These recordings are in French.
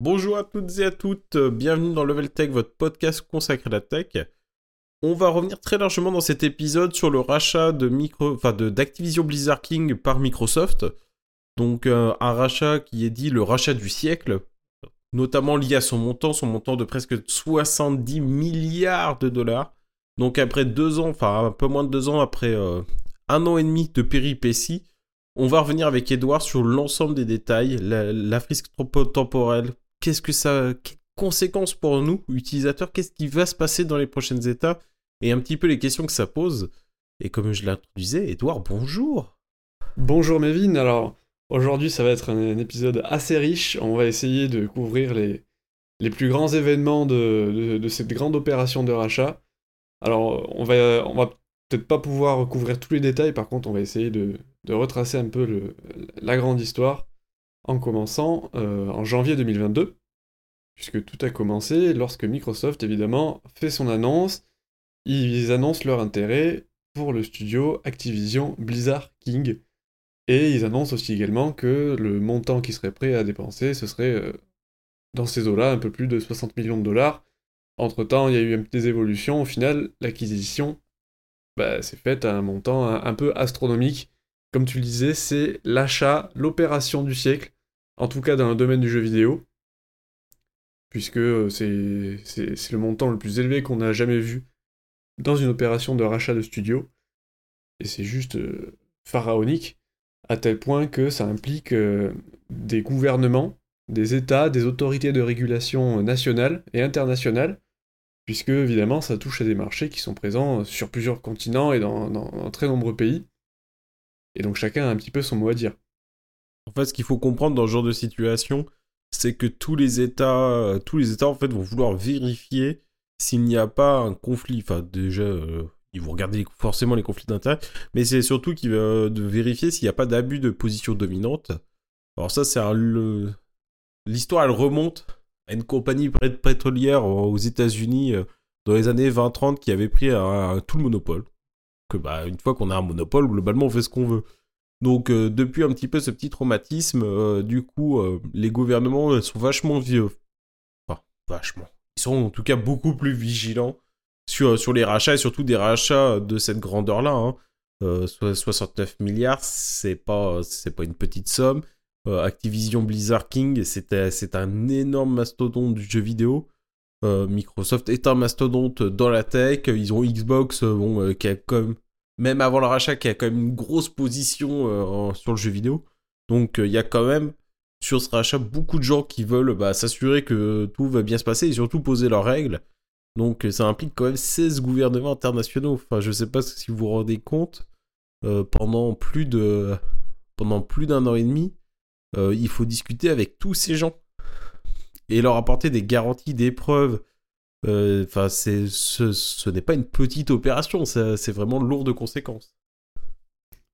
Bonjour à toutes et à toutes, bienvenue dans Level Tech, votre podcast consacré à la tech. On va revenir très largement dans cet épisode sur le rachat de d'Activision Blizzard King par Microsoft. Donc euh, un rachat qui est dit le rachat du siècle, notamment lié à son montant, son montant de presque 70 milliards de dollars. Donc après deux ans, enfin un peu moins de deux ans après euh, un an et demi de péripéties, on va revenir avec Edouard sur l'ensemble des détails, la, la frisque temporelle, qu'est-ce que ça, quelles conséquences pour nous, utilisateurs, qu'est-ce qui va se passer dans les prochaines étapes, et un petit peu les questions que ça pose. Et comme je l'introduisais, Edouard, bonjour. Bonjour Mévin, alors aujourd'hui ça va être un, épisode assez riche, on va essayer de couvrir les, les plus grands événements de, de, cette grande opération de rachat. Alors on va, on va peut-être pas pouvoir couvrir tous les détails, par contre on va essayer de, de retracer un peu la grande histoire en commençant euh, en janvier 2022, puisque tout a commencé lorsque Microsoft, évidemment, fait son annonce. Ils annoncent leur intérêt pour le studio Activision Blizzard King. Et ils annoncent aussi également que le montant qui serait prêt à dépenser, ce serait euh, dans ces eaux-là, un peu plus de 60 millions de dollars. Entre-temps, il y a eu des évolutions. Au final, l'acquisition bah, s'est faite à un montant un, peu astronomique. Comme tu le disais, c'est l'achat, l'opération du siècle en tout cas dans le domaine du jeu vidéo, puisque euh, c'est le montant le plus élevé qu'on a jamais vu dans une opération de rachat de studio, et c'est juste euh, pharaonique, à tel point que ça implique euh, des gouvernements, des États, des autorités de régulation nationales et internationales, puisque évidemment ça touche à des marchés qui sont présents sur plusieurs continents et dans, dans très nombreux pays, et donc chacun a un petit peu son mot à dire. En fait, ce qu'il faut comprendre dans ce genre de situation, c'est que tous les États, euh, tous les États en fait vont vouloir vérifier s'il n'y a pas un conflit. Enfin, déjà, euh, ils vont regarder forcément les conflits d'intérêt, mais c'est surtout qu'ils vont de vérifier s'il n'y a pas d'abus de position dominante. Alors ça, c'est l'histoire, elle remonte à une compagnie pétrolière aux États-Unis euh, dans les années 20-30 qui avait pris tout le monopole. Que bah, une fois qu'on a un monopole, globalement, on fait ce qu'on veut. Donc euh, depuis un petit peu ce petit traumatisme, euh, du coup, euh, les gouvernements sont vachement vieux. Enfin, vachement. Ils sont en tout cas beaucoup plus vigilants sur, les rachats et surtout des rachats de cette grandeur-là. Hein. 69 milliards, c'est pas, pas une petite somme. Activision Blizzard King, c'est un énorme mastodonte du jeu vidéo. Microsoft est un mastodonte dans la tech. Ils ont Xbox, bon, comme même avant le rachat, qui a quand même une grosse position euh, sur le jeu vidéo. Donc euh, il y a quand même sur ce rachat beaucoup de gens qui veulent bah, s'assurer que tout va bien se passer et surtout poser leurs règles. Donc ça implique quand même 16 gouvernements internationaux. Enfin, je sais pas si vous vous rendez compte, euh, pendant plus d'un an et demi, il faut discuter avec tous ces gens et leur apporter des garanties, des preuves, euh, enfin, c'est ce, n'est pas une petite opération, c'est vraiment lourd de conséquences.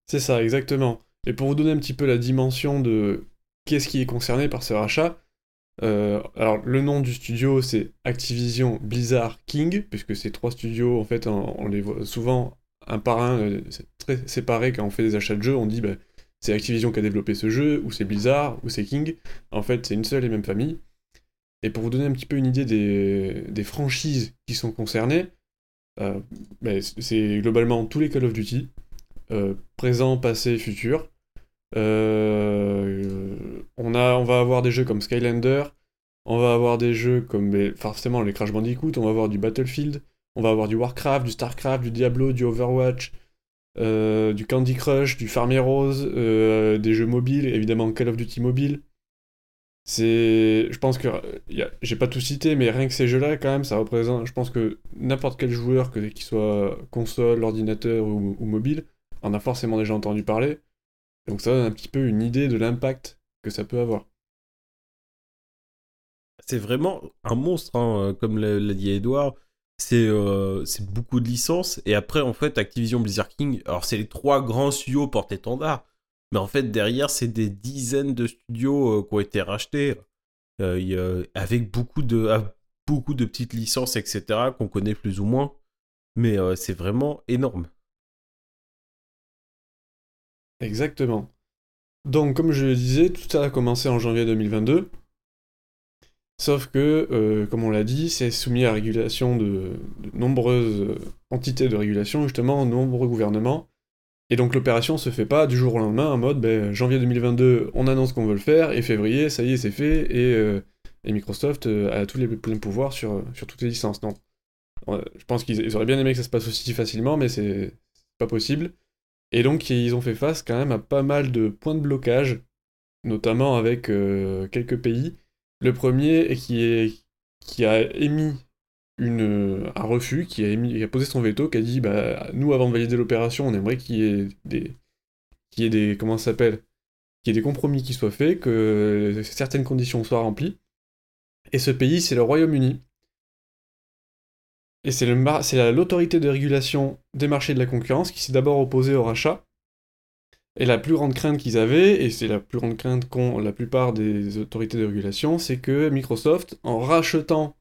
C'est ça, exactement. Et pour vous donner un petit peu la dimension de qu'est-ce qui est concerné par ce rachat, euh, alors le nom du studio c'est Activision Blizzard King, puisque ces trois studios, en fait, on, les voit souvent un par un, euh, c'est très séparé quand on fait des achats de jeux, on dit bah, c'est Activision qui a développé ce jeu, ou c'est Blizzard, ou c'est King. En fait, c'est une seule et même famille. Et pour vous donner un petit peu une idée des, franchises qui sont concernées, euh, ben, c'est globalement tous les Call of Duty, euh, présent, passé, futur. Euh, on, a, on va avoir des jeux comme Skylander, on va avoir des jeux comme forcément les Crash Bandicoot, on va avoir du Battlefield, on va avoir du Warcraft, du Starcraft, du Diablo, du Overwatch, du Candy Crush, du Farm Heroes, des jeux mobiles, évidemment Call of Duty mobile. C'est, je pense que j'ai pas tout cité, mais rien que ces jeux-là, quand même, ça représente. Je pense que n'importe quel joueur, que qu'il soit console, ordinateur ou, mobile, en a forcément déjà entendu parler. Donc ça donne un petit peu une idée de l'impact que ça peut avoir. C'est vraiment un monstre, hein, comme l'a dit Edouard. Euh, c'est beaucoup de licences. Et après, en fait, Activision Blizzard King, alors c'est les trois grands studios porte-étendard. Mais en fait, derrière, c'est des dizaines de studios euh, qui ont été rachetés euh, avec beaucoup de, beaucoup de petites licences, etc., qu'on connaît plus ou moins. Mais euh, c'est vraiment énorme. Exactement. Donc, comme je le disais, tout ça a commencé en janvier 2022. Sauf que, comme on l'a dit, c'est soumis à régulation de, nombreuses entités de régulation, justement, nombreux gouvernements. Et donc l'opération se fait pas du jour au lendemain en mode ben, janvier 2022, on annonce qu'on veut le faire, et février, ça y est, c'est fait, et, Microsoft a tous les pleins pouvoirs sur, sur toutes les licences. Non. Je pense qu'ils auraient bien aimé que ça se passe aussi facilement, mais c'est pas possible. Et donc ils ont fait face quand même à pas mal de points de blocage, notamment avec euh, quelques pays. Le premier qui, est, qui a émis une, un refus, qui a, émis, a posé son veto, qui a dit bah, nous avant de valider l'opération, on aimerait qu'il y ait des, qu'il y ait des comment s'appelle, qu'il y ait des compromis qui soient faits, que certaines conditions soient remplies. Et ce pays, c'est le Royaume-Uni. Et c'est l'autorité de régulation des marchés de la concurrence qui s'est d'abord opposée au rachat. Et la plus grande crainte qu'ils avaient, et c'est la plus grande crainte qu'ont la plupart des autorités de régulation, c'est que Microsoft, en rachetant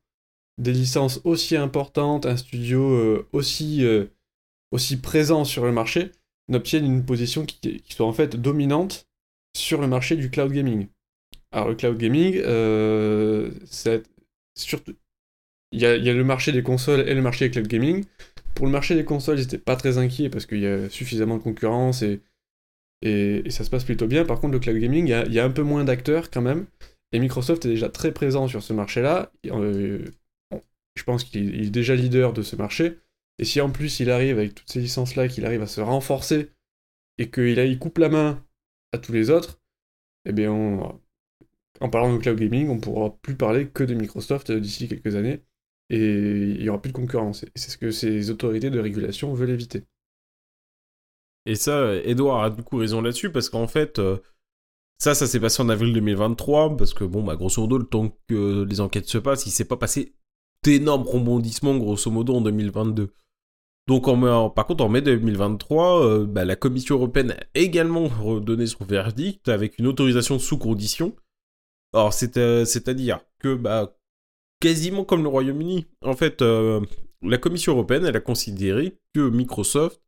des licences aussi importantes, un studio euh, aussi, euh, aussi présent sur le marché, n'obtienne une position qui, soit en fait dominante sur le marché du cloud gaming. Alors le cloud gaming, euh, il y, a, le marché des consoles et le marché des cloud gaming. Pour le marché des consoles, ils n'étaient pas très inquiets parce qu'il y a suffisamment de concurrence et, ça se passe plutôt bien. Par contre, le cloud gaming, il y a, un peu moins d'acteurs quand même. Et Microsoft est déjà très présent sur ce marché-là. Je pense qu'il est déjà leader de ce marché. Et si en plus il arrive avec toutes ces licences-là, qu'il arrive à se renforcer et qu'il il coupe la main à tous les autres, eh bien, en parlant de cloud gaming, on pourra plus parler que de Microsoft d'ici quelques années et il n'y aura plus de concurrence. Et c'est ce que ces autorités de régulation veulent éviter. Et ça, Edouard a du coup raison là-dessus, parce qu'en fait, euh, ça, ça s'est passé en avril 2023, parce que bon, bah, grosso modo, le temps que les enquêtes se passent, il s'est pas passé d'énormes rebondissements, grosso modo, en 2022. Donc, en, par contre, en mai 2023, euh, bah, la Commission européenne a également redonné son verdict avec une autorisation sous condition. Alors, c'est-à-dire que, bah, quasiment comme le Royaume-Uni. En fait, euh, la Commission européenne, elle a considéré que Microsoft,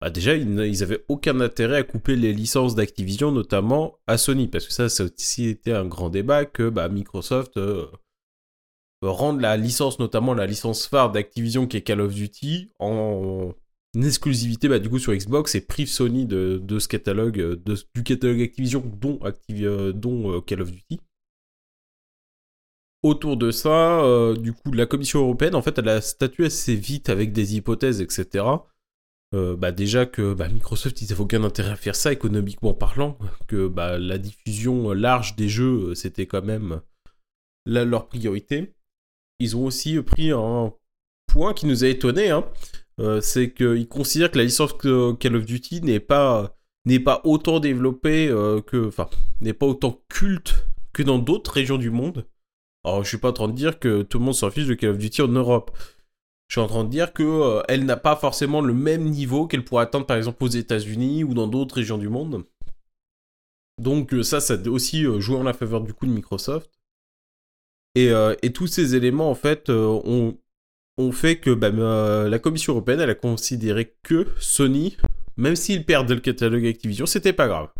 bah déjà, ils n'avaient aucun intérêt à couper les licences d'Activision, notamment à Sony, parce que ça, ça aussi un grand débat que Microsoft euh, rende la licence, notamment la licence phare d'Activision qui est Call of Duty, en exclusivité bah, du coup sur Xbox et prive Sony de, ce catalogue, du catalogue Activision, dont, dont euh, Call of Duty autour de ça, euh, du coup, la Commission européenne, en fait, elle a statué assez vite avec des hypothèses, etc. Euh, bah déjà que bah, Microsoft, ils n'avaient aucun intérêt à faire ça économiquement parlant, que bah, la diffusion large des jeux, euh, c'était quand même leur priorité. Ils ont aussi pris un point qui nous a étonné, hein. c'est qu'ils considèrent que la licence Call of Duty n'est pas n'est pas autant développée que, enfin, n'est pas autant culte que dans d'autres régions du monde. Alors, je suis pas en train de dire que tout le monde s'en fiche de Call of Duty en Europe. Je suis en train de dire que euh, elle n'a pas forcément le même niveau qu'elle pourrait atteindre par exemple aux États-Unis ou dans d'autres régions du monde. Donc euh, ça, ça a aussi euh, joué en la faveur du coup de Microsoft. Et, tous ces éléments en fait ont, fait que bah, la Commission européenne elle a considéré que Sony, même s'ils perdent le catalogue Activision, c'était pas grave.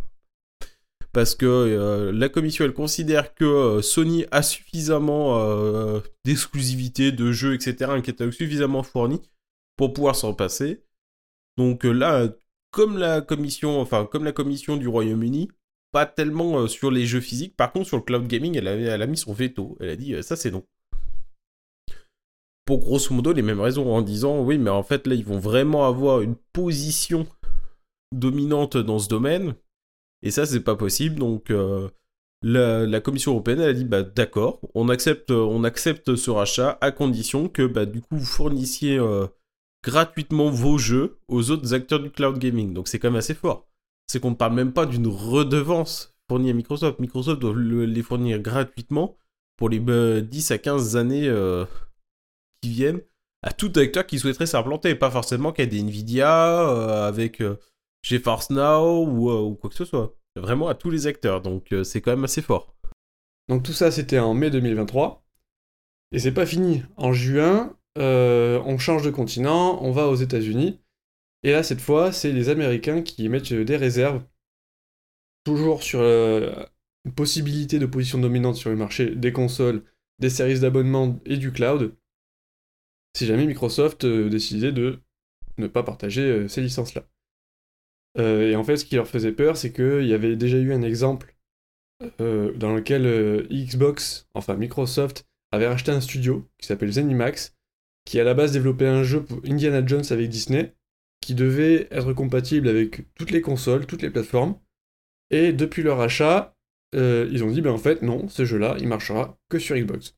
Parce que euh, la commission elle considère que euh, Sony a suffisamment euh, d'exclusivité de jeux etc un catalogue suffisamment fourni pour pouvoir s'en passer. Donc là comme la commission enfin comme la commission du Royaume-Uni pas tellement sur les jeux physiques par contre sur le cloud gaming elle, a mis son veto elle a dit ça c'est non pour grosso modo les mêmes raisons en disant oui mais en fait là ils vont vraiment avoir une position dominante dans ce domaine et ça, c'est pas possible. Donc, euh, la, Commission européenne, elle a dit bah, d'accord, on accepte, ce rachat à condition que bah, du coup, vous fournissiez euh, gratuitement vos jeux aux autres acteurs du cloud gaming. Donc, c'est quand même assez fort. C'est qu'on ne parle même pas d'une redevance fournie à Microsoft. Microsoft doit les fournir gratuitement pour les 10 euh, à 15 années qui viennent à tout acteur qui souhaiterait s'implanter. Pas forcément qu'à des Nvidia avec GeForce Now euh, ou, quoi que ce soit. Vraiment à tous les acteurs, donc euh, c'est quand même assez fort. Donc tout ça c'était en mai 2023. Et c'est pas fini. En juin, euh, on change de continent, on va aux États-Unis. Et là, cette fois, c'est les Américains qui émettent des réserves. Toujours sur une possibilité de position dominante sur le marché des consoles, des services d'abonnement et du cloud, si jamais Microsoft décidait de ne pas partager ces licences-là. et en fait, ce qui leur faisait peur, c'est qu'il y avait déjà eu un exemple dans lequel Xbox, enfin Microsoft, avait racheté un studio qui s'appelle Zenimax, qui à la base développait un jeu pour Indiana Jones avec Disney, qui devait être compatible avec toutes les consoles, toutes les plateformes. Et depuis leur achat, euh, ils ont dit, ben en fait, non, ce jeu-là, il marchera que sur Xbox.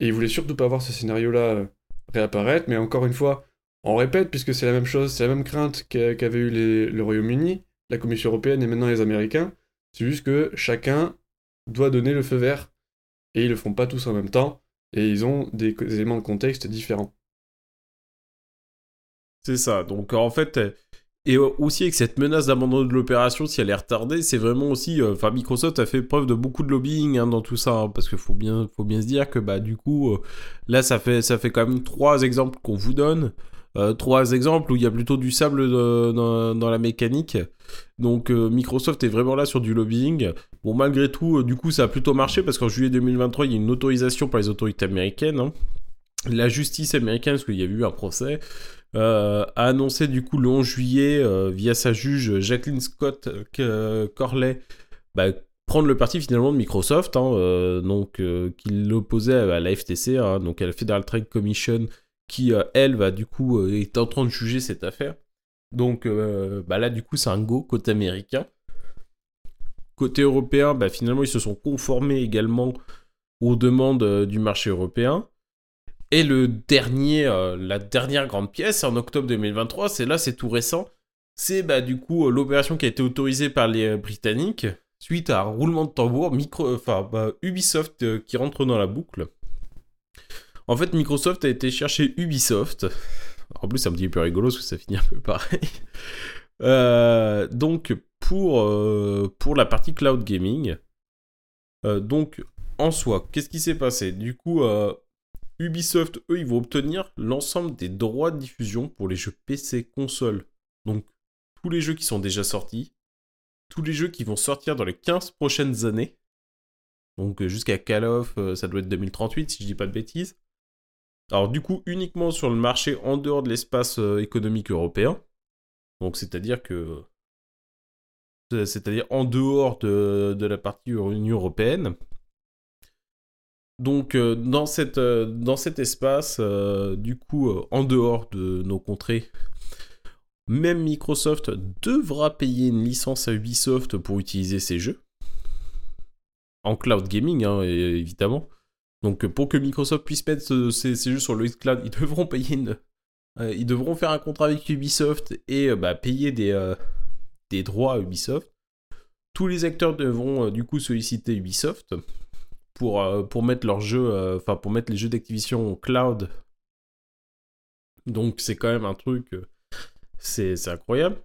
Et ils voulaient surtout pas voir ce scénario-là euh, réapparaître, mais encore une fois, on répète, puisque c'est la même chose, c'est la même crainte qu'avait eu le Royaume-Uni, la Commission européenne et maintenant les Américains. C'est juste que chacun doit donner le feu vert, et ils le font pas tous en même temps, et ils ont des éléments de contexte différents. C'est ça. Donc en fait, et aussi avec cette menace d'abandon de l'opération, si elle est retardée, c'est vraiment aussi, euh, enfin Microsoft a fait preuve de beaucoup de lobbying hein, dans tout ça, hein, parce qu'il faut bien, faut bien se dire que bah du coup, euh, là ça fait, ça fait quand même trois exemples qu'on vous donne. Euh, trois exemples où il y a plutôt du sable dans, dans, la mécanique. Donc Microsoft est vraiment là sur du lobbying. Bon, malgré tout, du coup, ça a plutôt marché parce qu'en juillet 2023, il y a une autorisation par les autorités américaines. Hein. La justice américaine, parce qu'il y a eu un procès, euh, a annoncé du coup le 11 juillet euh, via sa juge Jacqueline Scott euh, Corley bah, prendre le parti finalement de Microsoft, hein, donc qu'il l'opposait à la FTC, hein, donc à la Federal Trade Commission, qui elle va du coup est en train de juger cette affaire. Donc bah, là du coup c'est un go côté américain. Côté européen, bah, finalement ils se sont conformés également aux demandes du marché européen. Et le dernier, euh, la dernière grande pièce, en octobre 2023, c'est là, c'est tout récent. C'est bah, du coup euh, l'opération qui a été autorisée par les euh, Britanniques suite à un roulement de tambour, micro, enfin, bah, Ubisoft qui rentre dans la boucle. En fait, Microsoft a été chercher Ubisoft. En plus, c'est un petit peu rigolo parce que ça finit un peu pareil. donc, pour, pour la partie cloud gaming. donc, en soi, qu'est-ce qui s'est passé? Du coup, Ubisoft, eux, ils vont obtenir l'ensemble des droits de diffusion pour les jeux PC console. Donc, tous les jeux qui sont déjà sortis, tous les jeux qui vont sortir dans les 15 prochaines années. Donc, euh, jusqu'à Call of, euh, ça doit être 2038, si je dis pas de bêtises. Alors, du coup, uniquement sur le marché en dehors de l'espace euh, économique européen. Donc, c'est-à-dire que. C'est-à-dire en dehors de, de la partie Union européenne. Donc euh, euh, dans cet espace, euh, du coup, en dehors de nos contrées, même Microsoft devra payer une licence à Ubisoft pour utiliser ces jeux. En cloud gaming, hein, évidemment. Donc pour que Microsoft puisse mettre ces, jeux sur le cloud, ils devront payer ils devront faire un contrat avec Ubisoft et bah, payer des, des droits à Ubisoft. Tous les acteurs devront du coup solliciter Ubisoft pour, euh, pour mettre euh, enfin pour mettre les jeux d'Activision au cloud. Donc c'est quand même un truc, euh, c'est incroyable.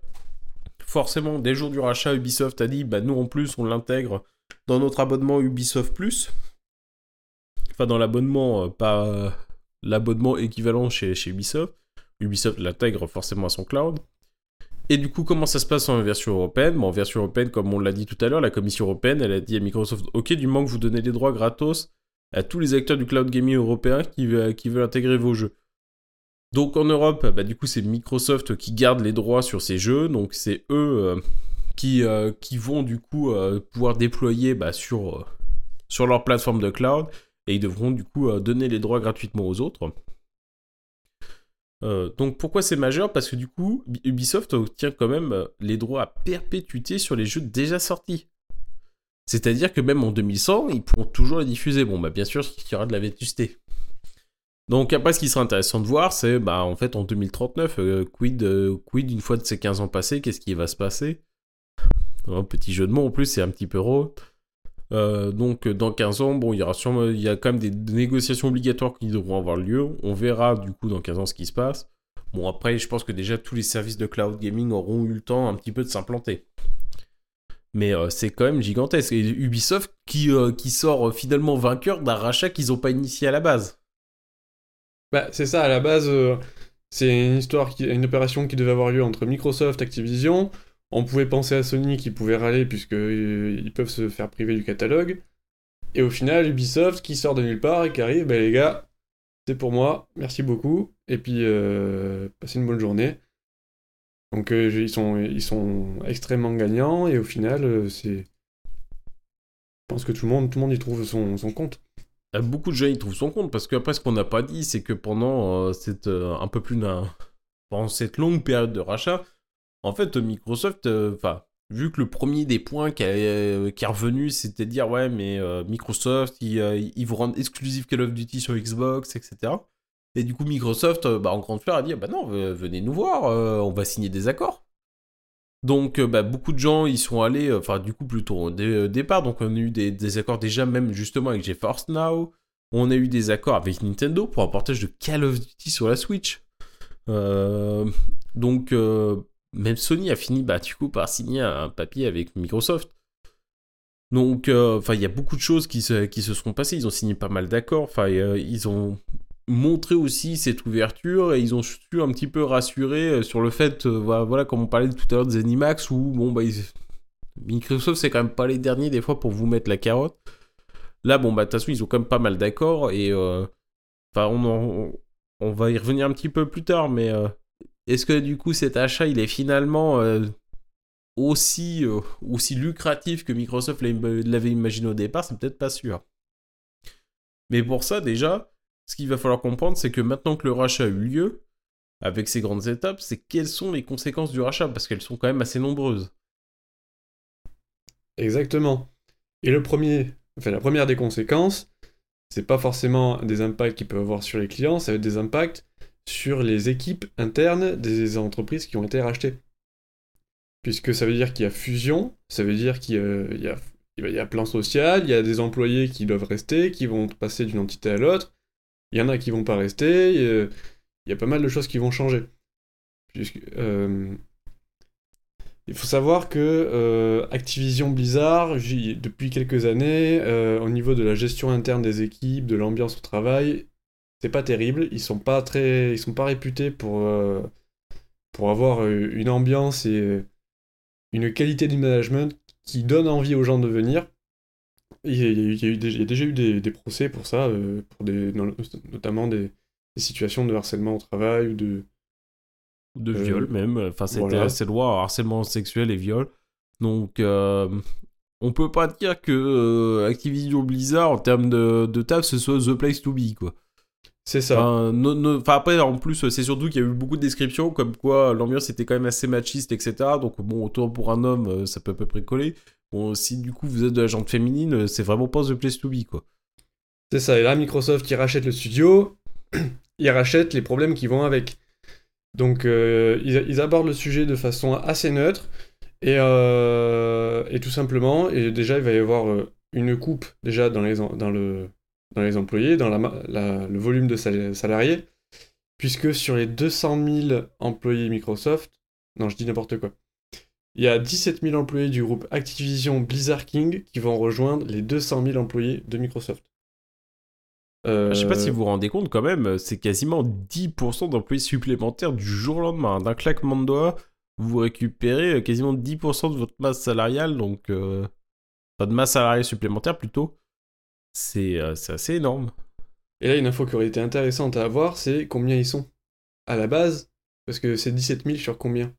Forcément, dès le jour du rachat, Ubisoft a dit, bah nous en plus on l'intègre dans notre abonnement Ubisoft Plus. Enfin dans l'abonnement, pas l'abonnement équivalent chez Ubisoft. Ubisoft l'intègre forcément à son cloud. Et du coup, comment ça se passe en version européenne? En version européenne, comme on l'a dit tout à l'heure, la Commission européenne, a dit à Microsoft, ok, du moment que vous donnez des droits gratos à tous les acteurs du cloud gaming européen qui, veulent intégrer vos jeux. Donc en Europe, bah, du coup, c'est Microsoft qui garde les droits sur ces jeux, donc c'est eux euh, qui, euh, qui vont du coup euh, pouvoir déployer bah, sur, sur leur plateforme de cloud, et ils devront du coup donner les droits gratuitement aux autres. Euh, donc pourquoi c'est majeur? Parce que du coup, Ubisoft obtient quand même euh, les droits à perpétuité sur les jeux déjà sortis. C'est-à-dire que même en 2100, ils pourront toujours les diffuser. Bon, bah bien sûr, il y aura de la vétusté. Donc après, ce qui sera intéressant de voir, c'est bah en fait en 2039, euh, quid, quid une fois de ces 15 ans passés, qu'est-ce qui va se passer? Un petit jeu de mots en plus, c'est un petit peu raw. Euh, donc dans 15 ans, bon, il y aura sûrement, il y a quand même des négociations obligatoires qui devront avoir lieu. On verra du coup dans 15 ans ce qui se passe. Bon après, je pense que déjà tous les services de cloud gaming auront eu le temps un petit peu de s'implanter. Mais euh, c'est quand même gigantesque. Et Ubisoft qui, euh, qui sort finalement vainqueur d'un rachat qu'ils n'ont pas initié à la base. Bah c'est ça, à la base, c'est une histoire, une opération qui devait avoir lieu entre Microsoft, Activision. On pouvait penser à Sony qui pouvait râler puisqu'ils euh, peuvent se faire priver du catalogue. Et au final, Ubisoft qui sort de nulle part et qui arrive, ben les gars, c'est pour moi, merci beaucoup, et puis euh, passez une bonne journée. Donc euh, ils, sont, extrêmement gagnants, et au final, c'est. Je pense que tout le monde, tout le monde y trouve son, compte. Beaucoup de gens y trouvent son compte, parce qu'après, ce qu'on n'a pas dit, c'est que pendant un peu plus d'un. Pendant cette longue période de rachat, en fait, Microsoft, enfin, vu que le premier des points qui, est revenu, c'était de dire ouais, mais Microsoft, ils, ils, vous rendent exclusif Call of Duty sur Xbox, etc. Et du coup, Microsoft, euh, bah, en grande fleur, a dit bah non, venez nous voir, euh, on va signer des accords. Donc, euh, bah, beaucoup de gens y sont allés, enfin, du coup, plutôt au départ. Donc, on a eu des, accords déjà, même justement avec GeForce Now. On a eu des accords avec Nintendo pour un portage de Call of Duty sur la Switch. donc, même Sony a fini, bah, du coup, par signer un papier avec Microsoft. Donc, enfin, il y a beaucoup de choses qui se, qui se sont passées. Ils ont signé pas mal d'accords. Enfin, ils ont montrer aussi cette ouverture et ils ont su un petit peu rassurer euh, sur le fait, euh, voilà, comme on parlait tout à l'heure de Zenimax, où bon, bah, Microsoft, c'est quand même pas les derniers des fois pour vous mettre la carotte. Là, bon, bah, de toute façon, ils ont quand même pas mal d'accords et euh, enfin, on, on, va y revenir un petit peu plus tard, mais est-ce que du coup cet achat, il est finalement aussi, aussi lucratif que Microsoft l'avait imaginé au départ? C'est peut-être pas sûr. Mais pour ça, déjà, ce qu'il va falloir comprendre, c'est que maintenant que le rachat a eu lieu, avec ces grandes étapes, c'est quelles sont les conséquences du rachat, parce qu'elles sont quand même assez nombreuses. Exactement. Et le premier, enfin la première des conséquences, c'est pas forcément des impacts qu'ils peuvent avoir sur les clients, ça va être des impacts sur les équipes internes des entreprises qui ont été rachetées. Puisque ça veut dire qu'il y a fusion, ça veut dire qu'il y, y, a plan social, il y a des employés qui doivent rester, qui vont passer d'une entité à l'autre, il y en a qui vont pas rester, il y a pas mal de choses qui vont changer. Euh, il faut savoir que euh, Activision Blizzard, depuis quelques années, euh, au niveau de la gestion interne des équipes, de l'ambiance au travail, c'est pas terrible. Ils sont pas très, ils sont pas réputés pour pour avoir une ambiance et une qualité du management qui donne envie aux gens de venir. Il y, a, déjà eu des, procès pour ça, euh, pour des, notamment des, situations de harcèlement au travail ou de. De euh, viol même. Enfin, c'était assez loin, harcèlement sexuel et viol. Donc, euh, on peut pas dire que Activision Blizzard, en termes de, de taf, ce soit The Place to Be, quoi. C'est ça. Enfin, après, en plus, c'est surtout qu'il y a eu beaucoup de descriptions, comme quoi l'ambiance était quand même assez machiste, etc. Donc, bon, autour pour un homme, ça peut à peu près coller. Bon, si du coup vous êtes de la jante féminine, euh, c'est vraiment pas The Place to Be, quoi. C'est ça, et là, Microsoft qui rachète le studio, il rachète les problèmes qui vont avec. Donc, euh, ils, abordent le sujet de façon assez neutre, et, euh, et, tout simplement, et déjà, il va y avoir une coupe, déjà, dans les, dans le, dans les employés, dans la, le volume de salariés, puisque sur les 200 000 employés Microsoft, non, je dis n'importe quoi, il y a 17 000 employés du groupe Activision Blizzard King qui vont rejoindre les 200 000 employés de Microsoft. Euh... Je sais pas si vous vous rendez compte quand même, c'est quasiment 10% d'employés supplémentaires du jour au lendemain. D'un claquement de doigts, vous récupérez euh, quasiment 10% de votre masse salariale, donc euh, pas de masse salariale supplémentaire plutôt. Euh, c'est assez énorme. Et là, une info qui aurait été intéressante à avoir, c'est combien ils sont à la base, parce que c'est 17 000 sur combien?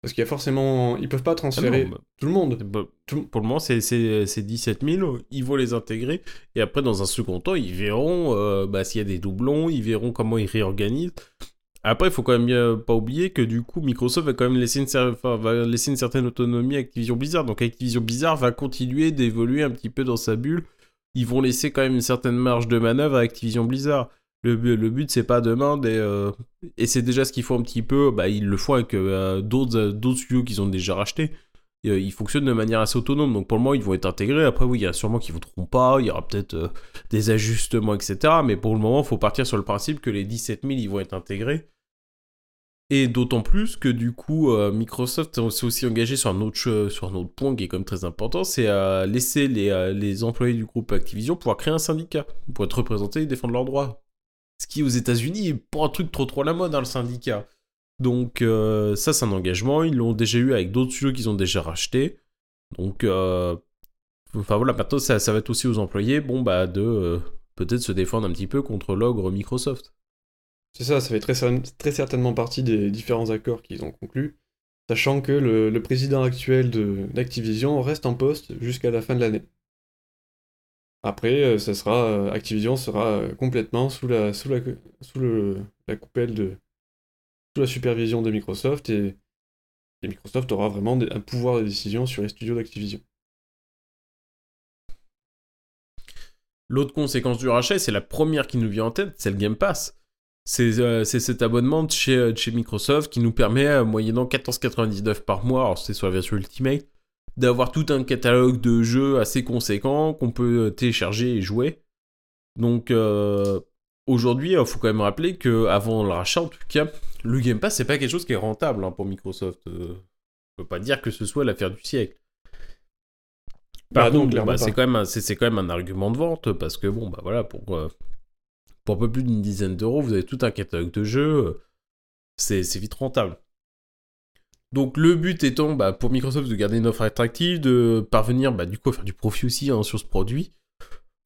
Parce qu'il y a forcément. Ils peuvent pas transférer tout le monde. Bah, pour le moment, c'est 17 000. Ils vont les intégrer. Et après, dans un second temps, ils verront euh, bah, s'il y a des doublons. Ils verront comment ils réorganisent. Après, il faut quand même pas oublier que du coup, Microsoft va quand même laisser une, va laisser une certaine autonomie à Activision Blizzard. Donc Activision Blizzard va continuer d'évoluer un petit peu dans sa bulle. Ils vont laisser quand même une certaine marge de manœuvre à Activision Blizzard. Le, le but, c'est pas demain, euh, et c'est déjà ce qu'ils font un petit peu, bah, ils le font avec euh, d'autres, euh, d'autres studios qu'ils ont déjà rachetés. ils fonctionnent de manière assez autonome, donc pour le moment, ils vont être intégrés. Après, oui, il y a sûrement qu'ils ne voudront pas, il y aura peut-être des ajustements, etc. Mais pour le moment, il faut partir sur le principe que les 17 000, ils vont être intégrés. Et d'autant plus que du coup, Microsoft s'est aussi engagé sur un, autre, sur un autre point qui est quand même très important, c'est à laisser les, les employés du groupe Activision pouvoir créer un syndicat pour être représentés et défendre leurs droits. Ce qui aux États-Unis est pas un truc trop trop à la mode dans le syndicat. Donc euh, ça c'est un engagement, ils l'ont déjà eu avec d'autres studios qu'ils ont déjà rachetés. Donc euh, enfin voilà, maintenant ça, ça va être aussi aux employés, bon bah de peut-être se défendre un petit peu contre l'ogre Microsoft. C'est ça, ça fait très, certainement partie des différents accords qu'ils ont conclus, sachant que le, président actuel d'Activision reste en poste jusqu'à la fin de l'année. Après, euh, ça sera, euh, Activision sera euh, complètement sous la, sous la, sous le, la coupelle de, sous la supervision de Microsoft et Microsoft aura vraiment un pouvoir de décision sur les studios d'Activision. L'autre conséquence du rachat, c'est la première qui nous vient en tête, c'est le Game Pass. C'est cet abonnement de chez, chez, Microsoft qui nous permet, moyennant 14,99 par mois, alors c'est sur la version Ultimate, d'avoir tout un catalogue de jeux assez conséquent qu'on peut euh, télécharger et jouer. Donc euh, aujourd'hui, il faut quand même rappeler que avant le rachat, en tout cas, le Game Pass c'est pas quelque chose qui est rentable hein, pour Microsoft. Euh, on peut pas dire que ce soit l'affaire du siècle. Par bah bah, c'est quand même c'est quand même un argument de vente parce que bon bah voilà pour pour un peu plus d'une dizaine d'euros, vous avez tout un catalogue de jeux. C'est vite rentable. Donc le but étant bah, pour Microsoft de garder une offre attractive, de parvenir bah, du coup à faire du profit aussi hein, sur ce produit,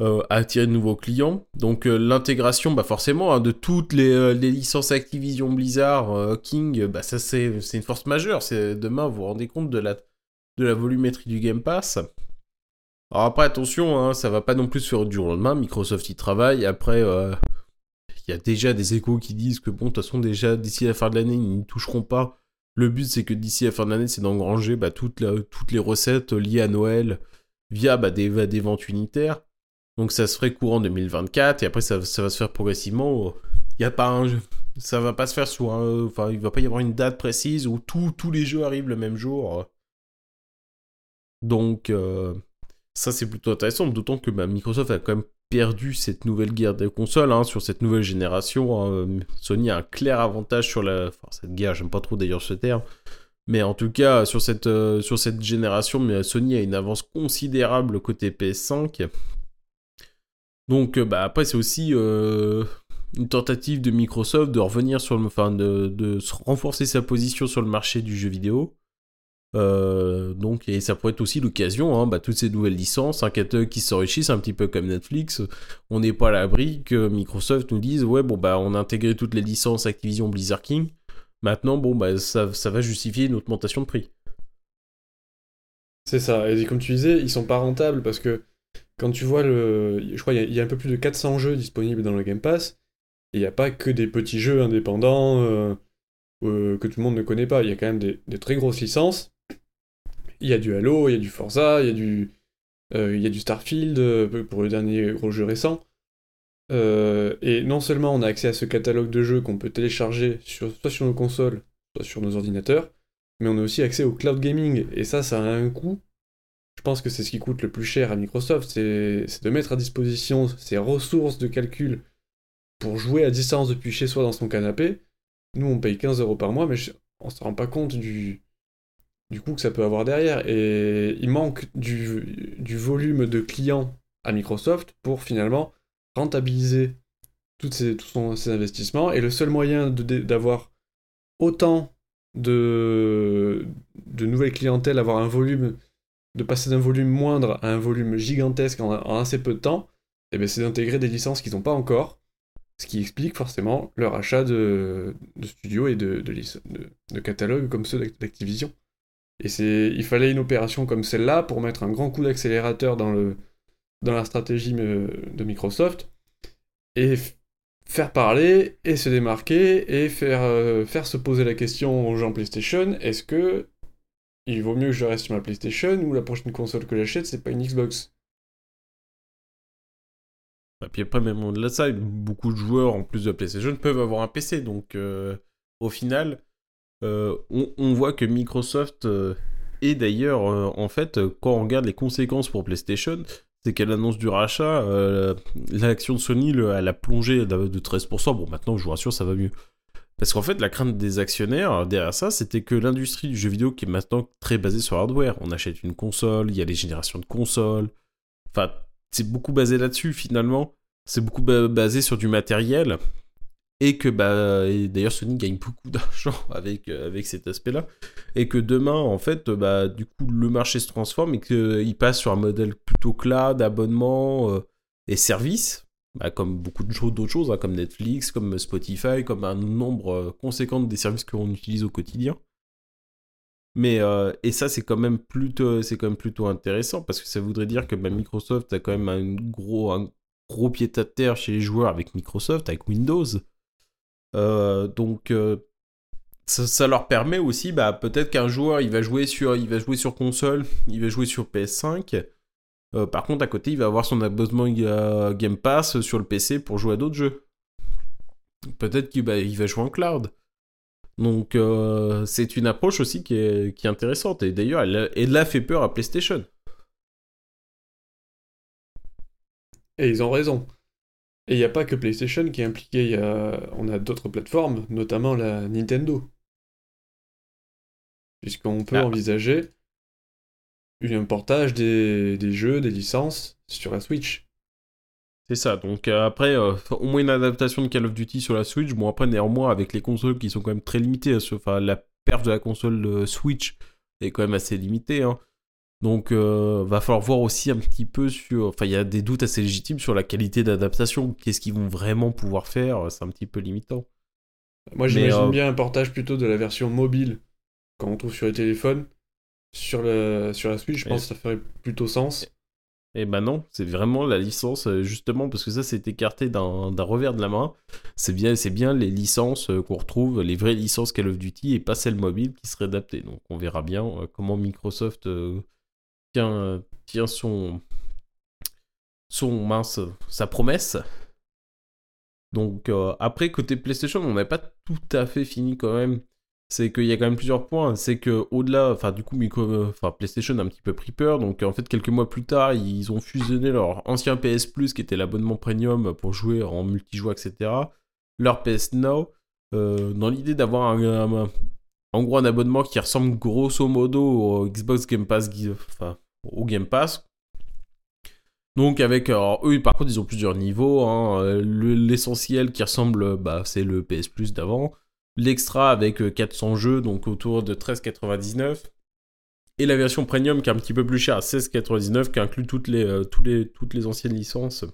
euh, à attirer de nouveaux clients. Donc euh, l'intégration bah, forcément hein, de toutes euh, les, licences Activision Blizzard, King, bah, ça c'est une force majeure. Demain vous vous rendez compte de la, de la volumétrie du Game Pass. Alors après attention, hein, ça va pas non plus se faire du lendemain. Microsoft y travaille. Après il y a déjà des échos qui disent que bon de toute façon déjà d'ici la fin de l'année ils n'y toucheront pas le but, c'est que d'ici la fin de l'année, c'est d'engranger bah, toutes, les recettes liées à Noël via bah, des, ventes unitaires. Donc ça se ferait courant 2024 et après ça, va se faire progressivement. Il y a pas un ça va pas se faire sous un, enfin il va pas y avoir une date précise où tous les jeux arrivent le même jour. Donc euh, ça c'est plutôt intéressant, d'autant que bah, Microsoft a quand même perdu cette nouvelle guerre des consoles, hein, sur cette nouvelle génération. Hein. Sony a un clair avantage sur la... Enfin, cette guerre, j'aime pas trop d'ailleurs ce terme. Mais en tout cas, sur cette, euh, sur cette génération, Sony a une avance considérable côté PS5. Donc, euh, bah, après, c'est aussi euh, une tentative de Microsoft de revenir sur le. Enfin, de, de renforcer sa position sur le marché du jeu vidéo. Euh, donc, et ça pourrait être aussi l'occasion, hein, bah, toutes ces nouvelles licences, un catalogue qui s'enrichissent un petit peu comme Netflix. On n'est pas à l'abri que Microsoft nous dise ouais bon bah on a intégré toutes les licences Activision Blizzard King. Maintenant bon bah ça, va justifier une augmentation de prix. C'est ça. Et comme tu disais, ils sont pas rentables parce que quand tu vois le, je crois il y, a un peu plus de 400 jeux disponibles dans le Game Pass. Il n'y a pas que des petits jeux indépendants euh, euh, que tout le monde ne connaît pas. Il y a quand même des très grosses licences il y a du Halo, il y a du Forza, il y a du, euh, Starfield euh, pour le dernier gros jeu récent. Euh, et non seulement on a accès à ce catalogue de jeux qu'on peut télécharger soit sur nos consoles, soit sur nos ordinateurs, mais on a aussi accès au cloud gaming. Et ça, ça a un coût. Je pense que c'est ce qui coûte le plus cher à Microsoft, c'est de mettre à disposition ces ressources de calcul pour jouer à distance depuis chez soi dans son canapé. Nous, on paye 15 euros par mois, mais on se rend pas compte du, du coup que ça peut avoir derrière. Et il manque du, volume de clients à Microsoft pour finalement rentabiliser tous ces investissements. Et le seul moyen d'avoir autant de, nouvelles clientèles, avoir un volume, de passer d'un volume moindre à un volume gigantesque en, assez peu de temps, eh bien c'est d'intégrer des licences qu'ils n'ont pas encore. Ce qui explique forcément leur achat de, studios et de catalogues comme ceux d'Activision. Et c'est, il fallait une opération comme celle-là pour mettre un grand coup d'accélérateur dans, le, dans la stratégie euh, de Microsoft et faire parler et se démarquer et faire, euh, faire se poser la question aux gens PlayStation est-ce que il vaut mieux que je reste sur ma PlayStation ou la prochaine console que j'achète c'est pas une Xbox? Et puis après, même au-delà de ça, beaucoup de joueurs, en plus de PlayStation, peuvent avoir un PC. Donc, euh, au final, euh, on, voit que Microsoft euh, et d'ailleurs, euh, en fait, quand on regarde les conséquences pour PlayStation, c'est qu'elle annonce du rachat, l'action de Sony, elle a plongé de 13%. Bon, maintenant, je vous rassure, ça va mieux. Parce qu'en fait, la crainte des actionnaires derrière ça, c'était que l'industrie du jeu vidéo, qui est maintenant très basée sur hardware, on achète une console, il y a les générations de consoles, enfin, c'est beaucoup basé là-dessus finalement. C'est beaucoup basé sur du matériel. Et que bah d'ailleurs Sony gagne beaucoup d'argent avec avec cet aspect-là et que demain en fait bah du coup le marché se transforme et qu'il passe sur un modèle plutôt cloud, abonnement et service bah, comme beaucoup d'autres choses, hein, comme Netflix, comme Spotify, comme un nombre euh, conséquent des services que l'on utilise au quotidien. Mais euh, et ça c'est quand même plutôt c'est quand même plutôt intéressant parce que ça voudrait dire que bah, Microsoft a quand même un gros un gros pied à terre chez les joueurs avec Microsoft avec Windows. Euh, donc ça, leur permet aussi bah, peut-être qu'un joueur il va jouer sur il va jouer sur console, il va jouer sur PS5 euh, par contre, à côté, il va avoir son abonnement Game Pass sur le PC pour jouer à d'autres jeux. Peut-être qu'il va, jouer en cloud. Donc, euh, c'est une approche aussi qui est, intéressante. Et d'ailleurs, elle, a fait peur à PlayStation. Et ils ont raison. Et il n'y a pas que PlayStation qui est impliqué. On a d'autres plateformes, notamment la Nintendo. Puisqu'on peut ah. envisager un portage des, des, jeux, des licences sur la Switch. C'est ça, donc euh, après, euh, au moins une adaptation de Call of Duty sur la Switch. Bon, après, néanmoins, avec les consoles qui sont quand même très limitées, enfin, la perte de la console de Switch est quand même assez limitée. Hein. Donc, euh, va falloir voir aussi un petit peu sur. Enfin, il y a des doutes assez légitimes sur la qualité d'adaptation. Qu'est-ce qu'ils vont vraiment pouvoir faire? C'est un petit peu limitant. Moi, j'imagine bien un portage plutôt de la version mobile, quand on trouve sur les téléphones, sur, le, sur la Switch, je pense que ça ferait plutôt sens. Et ben non, c'est vraiment la licence, euh, justement, parce que ça, c'est écarté d'un revers de la main. C'est bien, bien les licences euh, qu'on retrouve, les vraies licences Call of Duty, et pas celles mobiles qui seraient adaptées. Donc on verra bien euh, comment Microsoft tient, tient son, son mince, sa promesse. Donc après, côté PlayStation, on n'a pas tout à fait fini quand même c'est qu'il y a quand même plusieurs points. C'est que au-delà, enfin du coup, PlayStation a un petit peu pris peur. Donc en fait, quelques mois plus tard, ils ont fusionné leur ancien PS Plus, qui était l'abonnement premium pour jouer en multijoueur, etc. Leur PS Now, euh, dans l'idée d'avoir un, en gros un abonnement qui ressemble grosso modo au Xbox Game Pass, enfin au Game Pass. Donc avec, alors eux par contre ils ont plusieurs niveaux. Hein. L'essentiel qui ressemble, bah, c'est le PS Plus d'avant l'extra avec 400 euh, jeux, donc autour de 13,99. Et la version premium qui est un petit peu plus chère à 16,99, qui inclut toutes les, euh, les, toutes les anciennes licences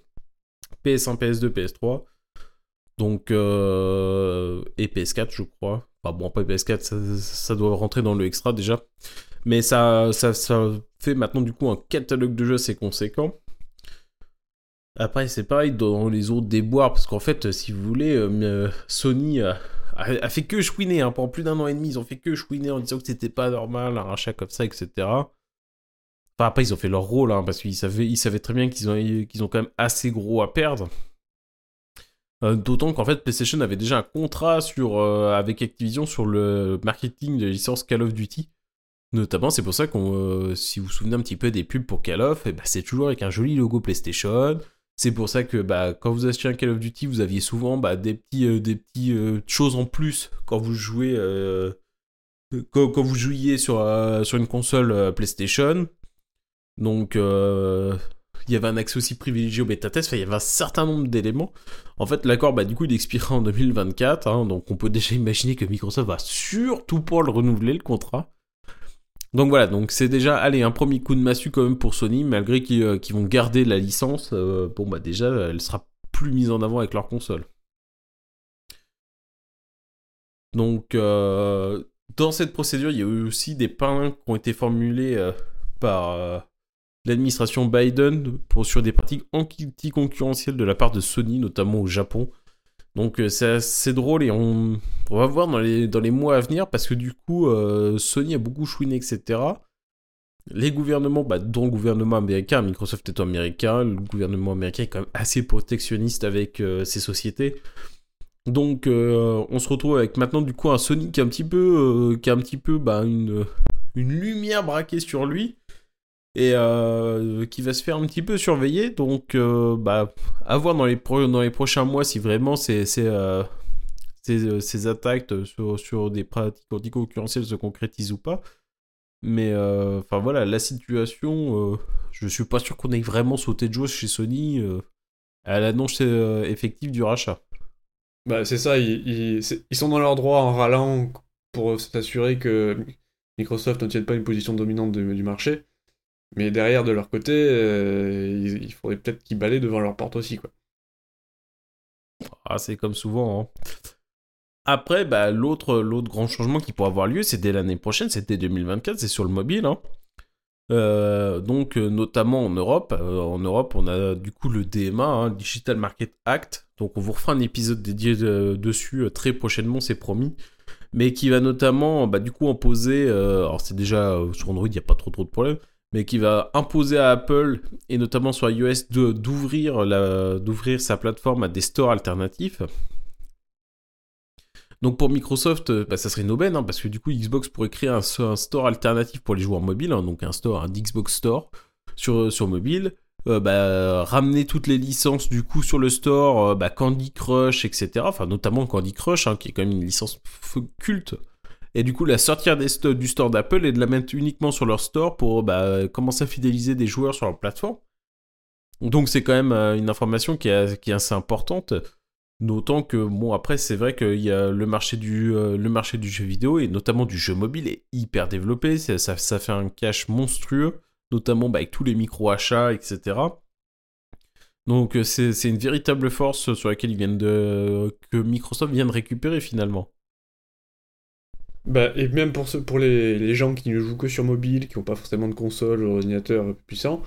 PS1, PS2, PS3. Donc, euh, et PS4, je crois. Bon, pas PS4, ça, doit rentrer dans le extra déjà. Mais ça, ça, fait maintenant du coup un catalogue de jeux assez conséquent. Après, c'est pareil dans les autres déboires, parce qu'en fait, si vous voulez, Sony a, fait que chouiner, hein, pendant plus d'un an et demi, ils ont fait que chouiner en disant que c'était pas normal, un rachat comme ça, etc. Enfin, après, ils ont fait leur rôle, hein, parce qu'ils savaient, très bien qu'ils ont quand même assez gros à perdre. Euh, d'autant qu'en fait, PlayStation avait déjà un contrat sur, euh, avec Activision sur le marketing de la licence Call of Duty. Notamment, c'est pour ça qu'on, euh, si vous vous souvenez un petit peu des pubs pour Call of, ben, c'est toujours avec un joli logo PlayStation. C'est pour ça que bah, quand vous achetiez un Call of Duty, vous aviez souvent bah, des petits, des petits choses en plus quand vous jouez, euh, quand, vous jouiez sur, sur une console PlayStation. Donc il y avait un accès aussi privilégié au bêta test. il y avait un certain nombre d'éléments. En fait, l'accord, bah, du coup, il expirera en 2024. Hein, donc on peut déjà imaginer que Microsoft va surtout pas le renouveler le contrat. Donc voilà, donc c'est déjà, allez, un premier coup de massue quand même pour Sony, malgré qu'ils euh, vont garder la licence. Euh, bon bah déjà, elle sera plus mise en avant avec leur console. Donc euh, dans cette procédure, il y a eu aussi des pains qui ont été formulés par l'administration Biden pour, sur des pratiques anti-concurrentielles de la part de Sony, notamment au Japon. Donc euh, c'est assez drôle et on, va voir dans les, dans les mois à venir parce que du coup euh, Sony a beaucoup chouiné etc. Les gouvernements, bah, dont le gouvernement américain, Microsoft est américain, le gouvernement américain est quand même assez protectionniste avec euh, ses sociétés. Donc on se retrouve avec maintenant du coup un Sony qui a un petit peu, qui a un petit peu bah, une, une lumière braquée sur lui et euh, qui va se faire un petit peu surveiller. Donc, euh, bah, à voir dans les, prochains mois si vraiment ces, euh, attaques sur, des pratiques anticoncurrentielles se concrétisent ou pas. Mais, enfin voilà, la situation, je suis pas sûr qu'on ait vraiment sauté de joie chez Sony à l'annonce effective du rachat. Bah, c'est ça, ils, ils, sont dans leur droit en râlant pour s'assurer que Microsoft ne tienne pas une position dominante du marché. Mais derrière, de leur côté, euh, il, faudrait peut-être qu'ils balaient devant leur porte aussi, quoi. Ah, c'est comme souvent. Hein. Après, bah, l'autre, l'autre grand changement qui pourrait avoir lieu, c'est dès l'année prochaine, c'était 2024, c'est sur le mobile. Hein. Euh, donc, euh, notamment en Europe. en Europe, on a du coup le DMA, hein, Digital Market Act. Donc, on vous refera un épisode dédié dessus très prochainement, c'est promis mais qui va notamment, bah, du coup, imposer, alors c'est déjà sur Android, il n'y a pas trop trop de problèmes, mais qui va imposer à Apple, et notamment sur iOS, d'ouvrir sa plateforme à des stores alternatifs. Donc pour Microsoft, bah, ça serait une aubaine, hein, parce que du coup Xbox pourrait créer un, store alternatif pour les joueurs mobiles, hein, donc un store, un Xbox Store sur, sur mobile, euh, bah, ramener toutes les licences du coup sur le store, euh, bah, Candy Crush, etc. Enfin notamment Candy Crush, hein, qui est quand même une licence culte et du coup la sortir des du store d'Apple et de la mettre uniquement sur leur store pour bah, commencer à fidéliser des joueurs sur leur plateforme. Donc c'est quand même euh, une information qui est, assez importante. D'autant que, bon, après, c'est vrai a le marché, du, euh, le marché du jeu vidéo et notamment du jeu mobile est hyper développé. Ça, fait un cash monstrueux, notamment bah, avec tous les micro-achats, etc. Donc euh, c'est une véritable force sur laquelle ils viennent que Microsoft vient de récupérer finalement. Bah, et même pour, pour les, gens qui ne jouent que sur mobile, qui n'ont pas forcément de console ou d'ordinateur puissant,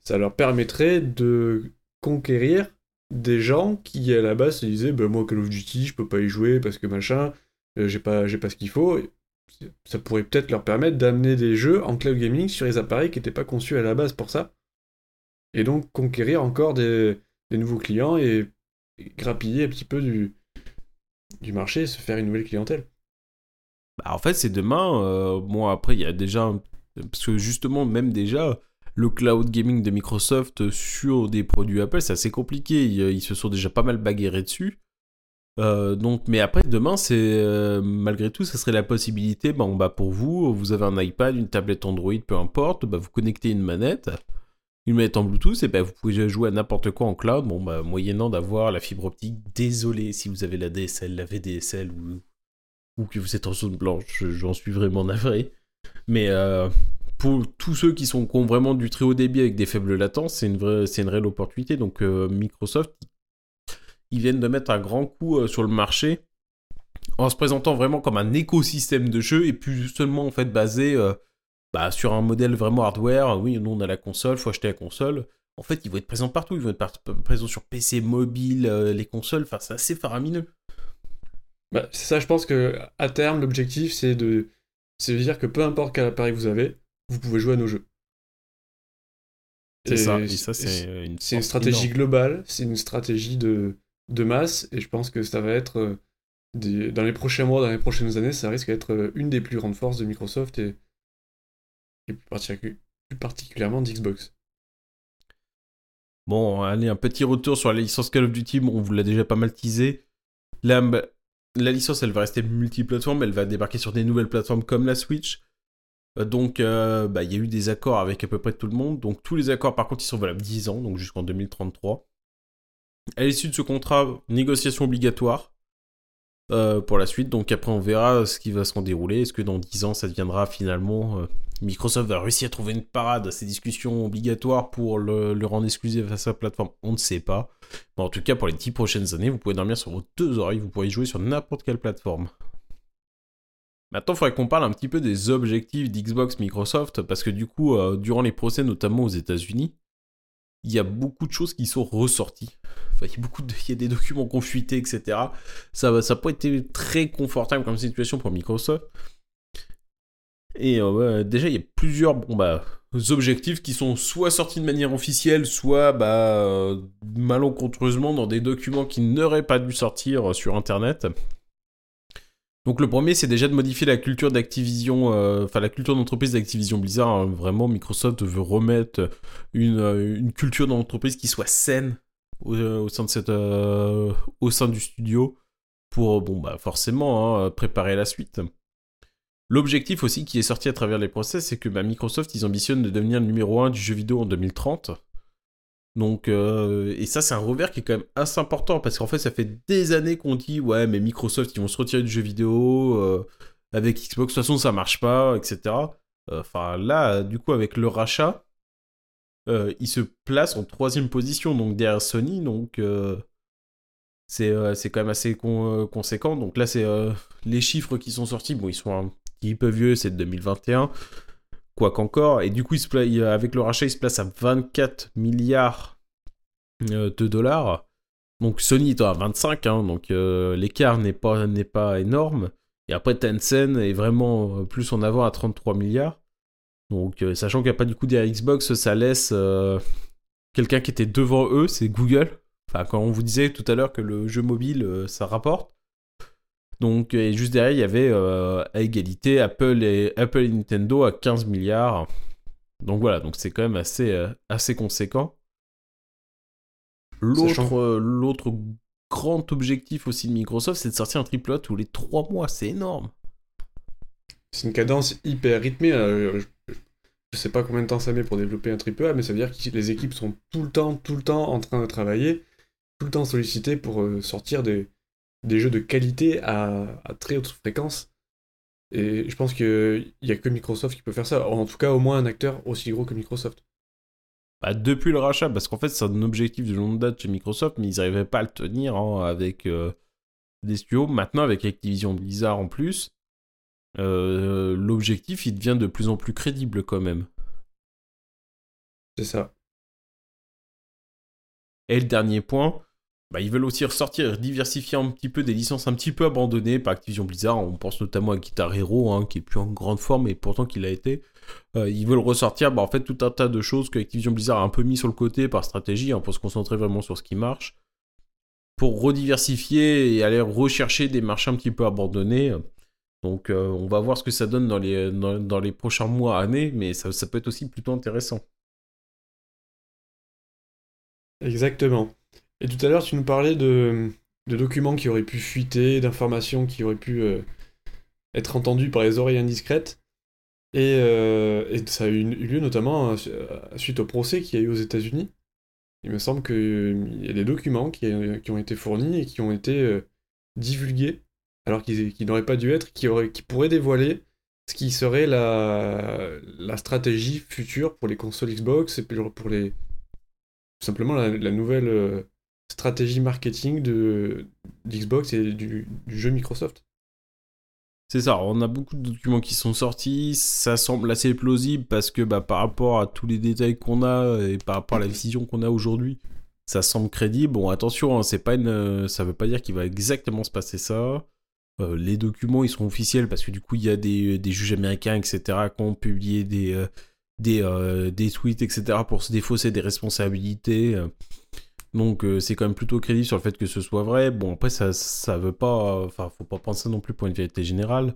ça leur permettrait de conquérir des gens qui à la base se disaient bah, moi Call of Duty je peux pas y jouer parce que machin euh, j'ai pas pas ce qu'il faut. Ça pourrait peut-être leur permettre d'amener des jeux en cloud gaming sur les appareils qui n'étaient pas conçus à la base pour ça. Et donc conquérir encore des, nouveaux clients et, grappiller un petit peu du, du marché et se faire une nouvelle clientèle bah, en fait, c'est demain. Euh, bon, après, il y a déjà. Parce que justement, même déjà, le cloud gaming de Microsoft sur des produits Apple, c'est assez compliqué. Ils, se sont déjà pas mal bagarrés dessus. Euh, mais après, demain, c'est euh, malgré tout, ça serait la possibilité. Bah, pour vous, vous avez un iPad, une tablette Android, peu importe. Bah, vous connectez une manette, une manette en Bluetooth, et bah, vous pouvez jouer à n'importe quoi en cloud. Bon, bah, moyennant d'avoir la fibre optique. Désolé si vous avez la DSL, la VDSL ou ou que vous êtes en zone blanche, j'en suis vraiment navré. Mais euh, pour tous ceux qui, sont, ont vraiment du très haut débit avec des faibles latences, c'est une, vraie, une réelle opportunité. Donc euh, Microsoft, ils viennent de mettre un grand coup euh, sur le marché en se présentant vraiment comme un écosystème de jeux et plus seulement en fait basé bah, sur un modèle vraiment hardware. Oui, nous on a la console, faut acheter la console. En fait, ils vont être présents partout. Ils vont être présents sur PC, mobile, les consoles. Enfin, c'est assez faramineux. Bah, c'est ça, je pense que à terme, l'objectif, c'est de, c'est de dire que peu importe quel appareil vous avez, vous pouvez jouer à nos jeux. C'est ça, et ça, c'est une, une stratégie globale, c'est une stratégie de, de masse, et je pense que ça va être, euh, dans les prochains mois, dans les prochaines années, ça risque d'être euh, une des plus grandes forces de Microsoft et, et plus, particulièrement d'Xbox. Bon, allez, un petit retour sur la licence Call of Duty, on vous l'a déjà pas mal teasé. Là, la licence, elle va rester multiplateforme, elle va débarquer sur des nouvelles plateformes comme la Switch. Euh, donc, euh, bah, il y a eu des accords avec à peu près tout le monde. Donc, tous les accords, par contre, ils sont valables 10 ans, donc jusqu'en 2033. À l'issue de ce contrat, négociation obligatoire euh, pour la suite. Donc, après, on verra ce qui va se dérouler. Est-ce que dans 10 ans, ça deviendra finalement Microsoft va réussir à trouver une parade à ces discussions obligatoires pour le, rendre exclusif à sa plateforme? On ne sait pas. Mais en tout cas, pour les 10 prochaines années, vous pouvez dormir sur vos deux oreilles, vous pourrez jouer sur n'importe quelle plateforme. Maintenant, il faudrait qu'on parle un petit peu des objectifs d'Xbox Microsoft, parce que du coup, euh, durant les procès, notamment aux États-Unis, il y a beaucoup de choses qui sont ressorties. Enfin, il, y a beaucoup de, il y a des documents confuités, etc. Ça, ça n'a pas été très confortable comme situation pour Microsoft. Et euh, déjà, il y a plusieurs bon, bah, objectifs qui sont soit sortis de manière officielle, soit bah, euh, malencontreusement dans des documents qui n'auraient pas dû sortir sur Internet. Donc le premier, c'est déjà de modifier la culture d'Activision, euh, enfin la culture d'entreprise d'Activision Blizzard. Hein. Vraiment, Microsoft veut remettre une, une culture d'entreprise qui soit saine au, au sein du studio pour, bon bah forcément, hein, préparer la suite. L'objectif aussi qui est sorti à travers les procès, c'est que bah, Microsoft, ils ambitionnent de devenir le numéro 1 du jeu vidéo en 2030. Donc, euh, et ça, c'est un revers qui est quand même assez important parce qu'en fait, ça fait des années qu'on dit ouais, mais Microsoft, ils vont se retirer du jeu vidéo. euh, avec Xbox, de toute façon, ça marche pas, etc. Euh, Enfin, là, du coup, avec le rachat, euh, il se place en troisième position, donc derrière Sony. Donc, c'est quand même assez con- conséquent. Donc là, c'est les chiffres qui sont sortis. Bon, ils sont un petit peu vieux, c'est de 2021. Quoi qu'encore. Et du coup, il se avec le rachat, il se place à 24 milliards euh, de dollars. Donc Sony est à 25, hein, donc euh, l'écart n'est pas, n'est pas énorme. Et après, Tencent est vraiment euh, plus en avant à 33 milliards. Donc, sachant qu'il n'y a pas du coup derrière Xbox, ça laisse quelqu'un qui était devant eux, c'est Google. Enfin, quand on vous disait tout à l'heure que le jeu mobile, ça rapporte. Donc, et juste derrière, il y avait euh, à égalité Apple et, Apple et Nintendo à 15 milliards. Donc voilà, donc c'est quand même assez, euh, assez conséquent. L'autre, euh, l'autre grand objectif aussi de Microsoft, c'est de sortir un triple A tous les 3 mois. C'est énorme. C'est une cadence hyper rythmée. je, je sais pas combien de temps ça met pour développer un triple A, mais ça veut dire que les équipes sont tout le temps, tout le temps en train de travailler, tout le temps sollicitées pour sortir des, des jeux de qualité à, à très haute fréquence. Et je pense qu'il n'y a que Microsoft qui peut faire ça. En tout cas, au moins un acteur aussi gros que Microsoft. Bah, depuis le rachat, parce qu'en fait, c'est un objectif de longue date chez Microsoft, mais ils n'arrivaient pas à le tenir hein, avec euh, des studios. Maintenant, avec Activision Blizzard en plus, euh, l'objectif, il devient de plus en plus crédible quand même. C'est ça. Et le dernier point, bah, ils veulent aussi ressortir, diversifier un petit peu des licences un petit peu abandonnées par Activision Blizzard. On pense notamment à Guitar Hero, hein, qui est plus en grande forme, et pourtant qu'il a été. Euh, ils veulent ressortir bah, en fait tout un tas de choses que Activision Blizzard a un peu mis sur le côté par stratégie, hein, pour se concentrer vraiment sur ce qui marche, pour rediversifier et aller rechercher des marchés un petit peu abandonnés. Donc euh, on va voir ce que ça donne dans les, prochains mois, années, mais ça peut être aussi plutôt intéressant. Exactement. Et tout à l'heure, tu nous parlais de, documents qui auraient pu fuiter, d'informations qui auraient pu euh, être entendues par les oreilles indiscrètes. Et, euh, ça a eu, eu lieu notamment euh, suite au procès qu'il y a eu aux États-Unis. Il me semble qu'il y a des documents qui, ont été fournis et qui ont été divulgués, alors qu'ils n'auraient pas dû être, qui, qui pourraient dévoiler ce qui serait la, stratégie future pour les consoles Xbox et pour, les, tout simplement la, nouvelle stratégie marketing de d'Xbox et du, jeu Microsoft. C'est ça, on a beaucoup de documents qui sont sortis, ça semble assez plausible parce que bah, par rapport à tous les détails qu'on a et par rapport à la vision qu'on a aujourd'hui, ça semble crédible. Bon, attention, hein, c'est pas une, euh, ça veut pas dire qu'il va exactement se passer ça. Euh, les documents, ils sont officiels parce que du coup, il y a des, juges américains, etc., qui ont publié des, des, euh, des tweets, etc., pour se défausser des responsabilités. Donc euh, c'est quand même plutôt crédible sur le fait que ce soit vrai. Bon après ça ça veut pas enfin faut pas penser non plus pour une vérité générale.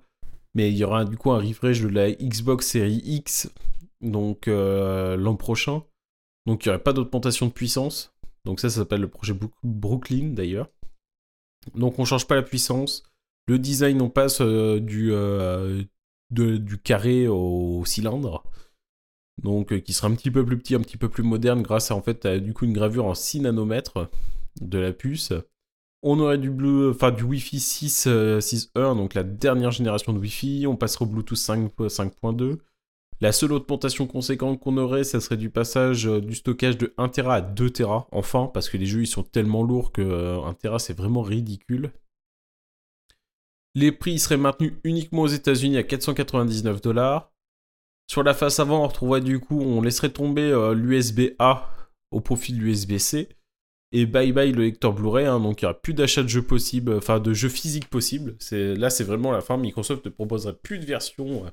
Mais il y aura du coup un refresh de la Xbox Series X donc euh, l'an prochain. Donc il n'y aurait pas d'augmentation de puissance. Donc ça ça s'appelle le projet Brook- Brooklyn d'ailleurs. Donc on change pas la puissance. Le design on passe euh, du du carré au cylindre donc euh, qui sera un petit peu plus petit, un petit peu plus moderne grâce à en fait du coup une gravure en 6 nanomètres de la puce. On aurait du bleu, enfin du Wi-Fi 6 euh, 6.1, donc la dernière génération de Wi-Fi. On passera au Bluetooth 5 5.2. La seule augmentation conséquente qu'on aurait, ça serait du passage euh, du stockage de 1 Tera à 2 Tera, enfin, parce que les jeux ils sont tellement lourds que euh, 1 Tera c'est vraiment ridicule. Les prix seraient maintenus uniquement aux États-Unis à 499 dollars. Sur la face avant, on retrouverait du coup, on laisserait tomber euh, l'USB-A au profit de l'USB-C. Et bye bye le lecteur Blu-ray, hein, donc il n'y aura plus d'achat de jeux possibles, enfin de jeux physiques possibles. Là, c'est vraiment la fin. Microsoft ne proposerait plus de versions euh,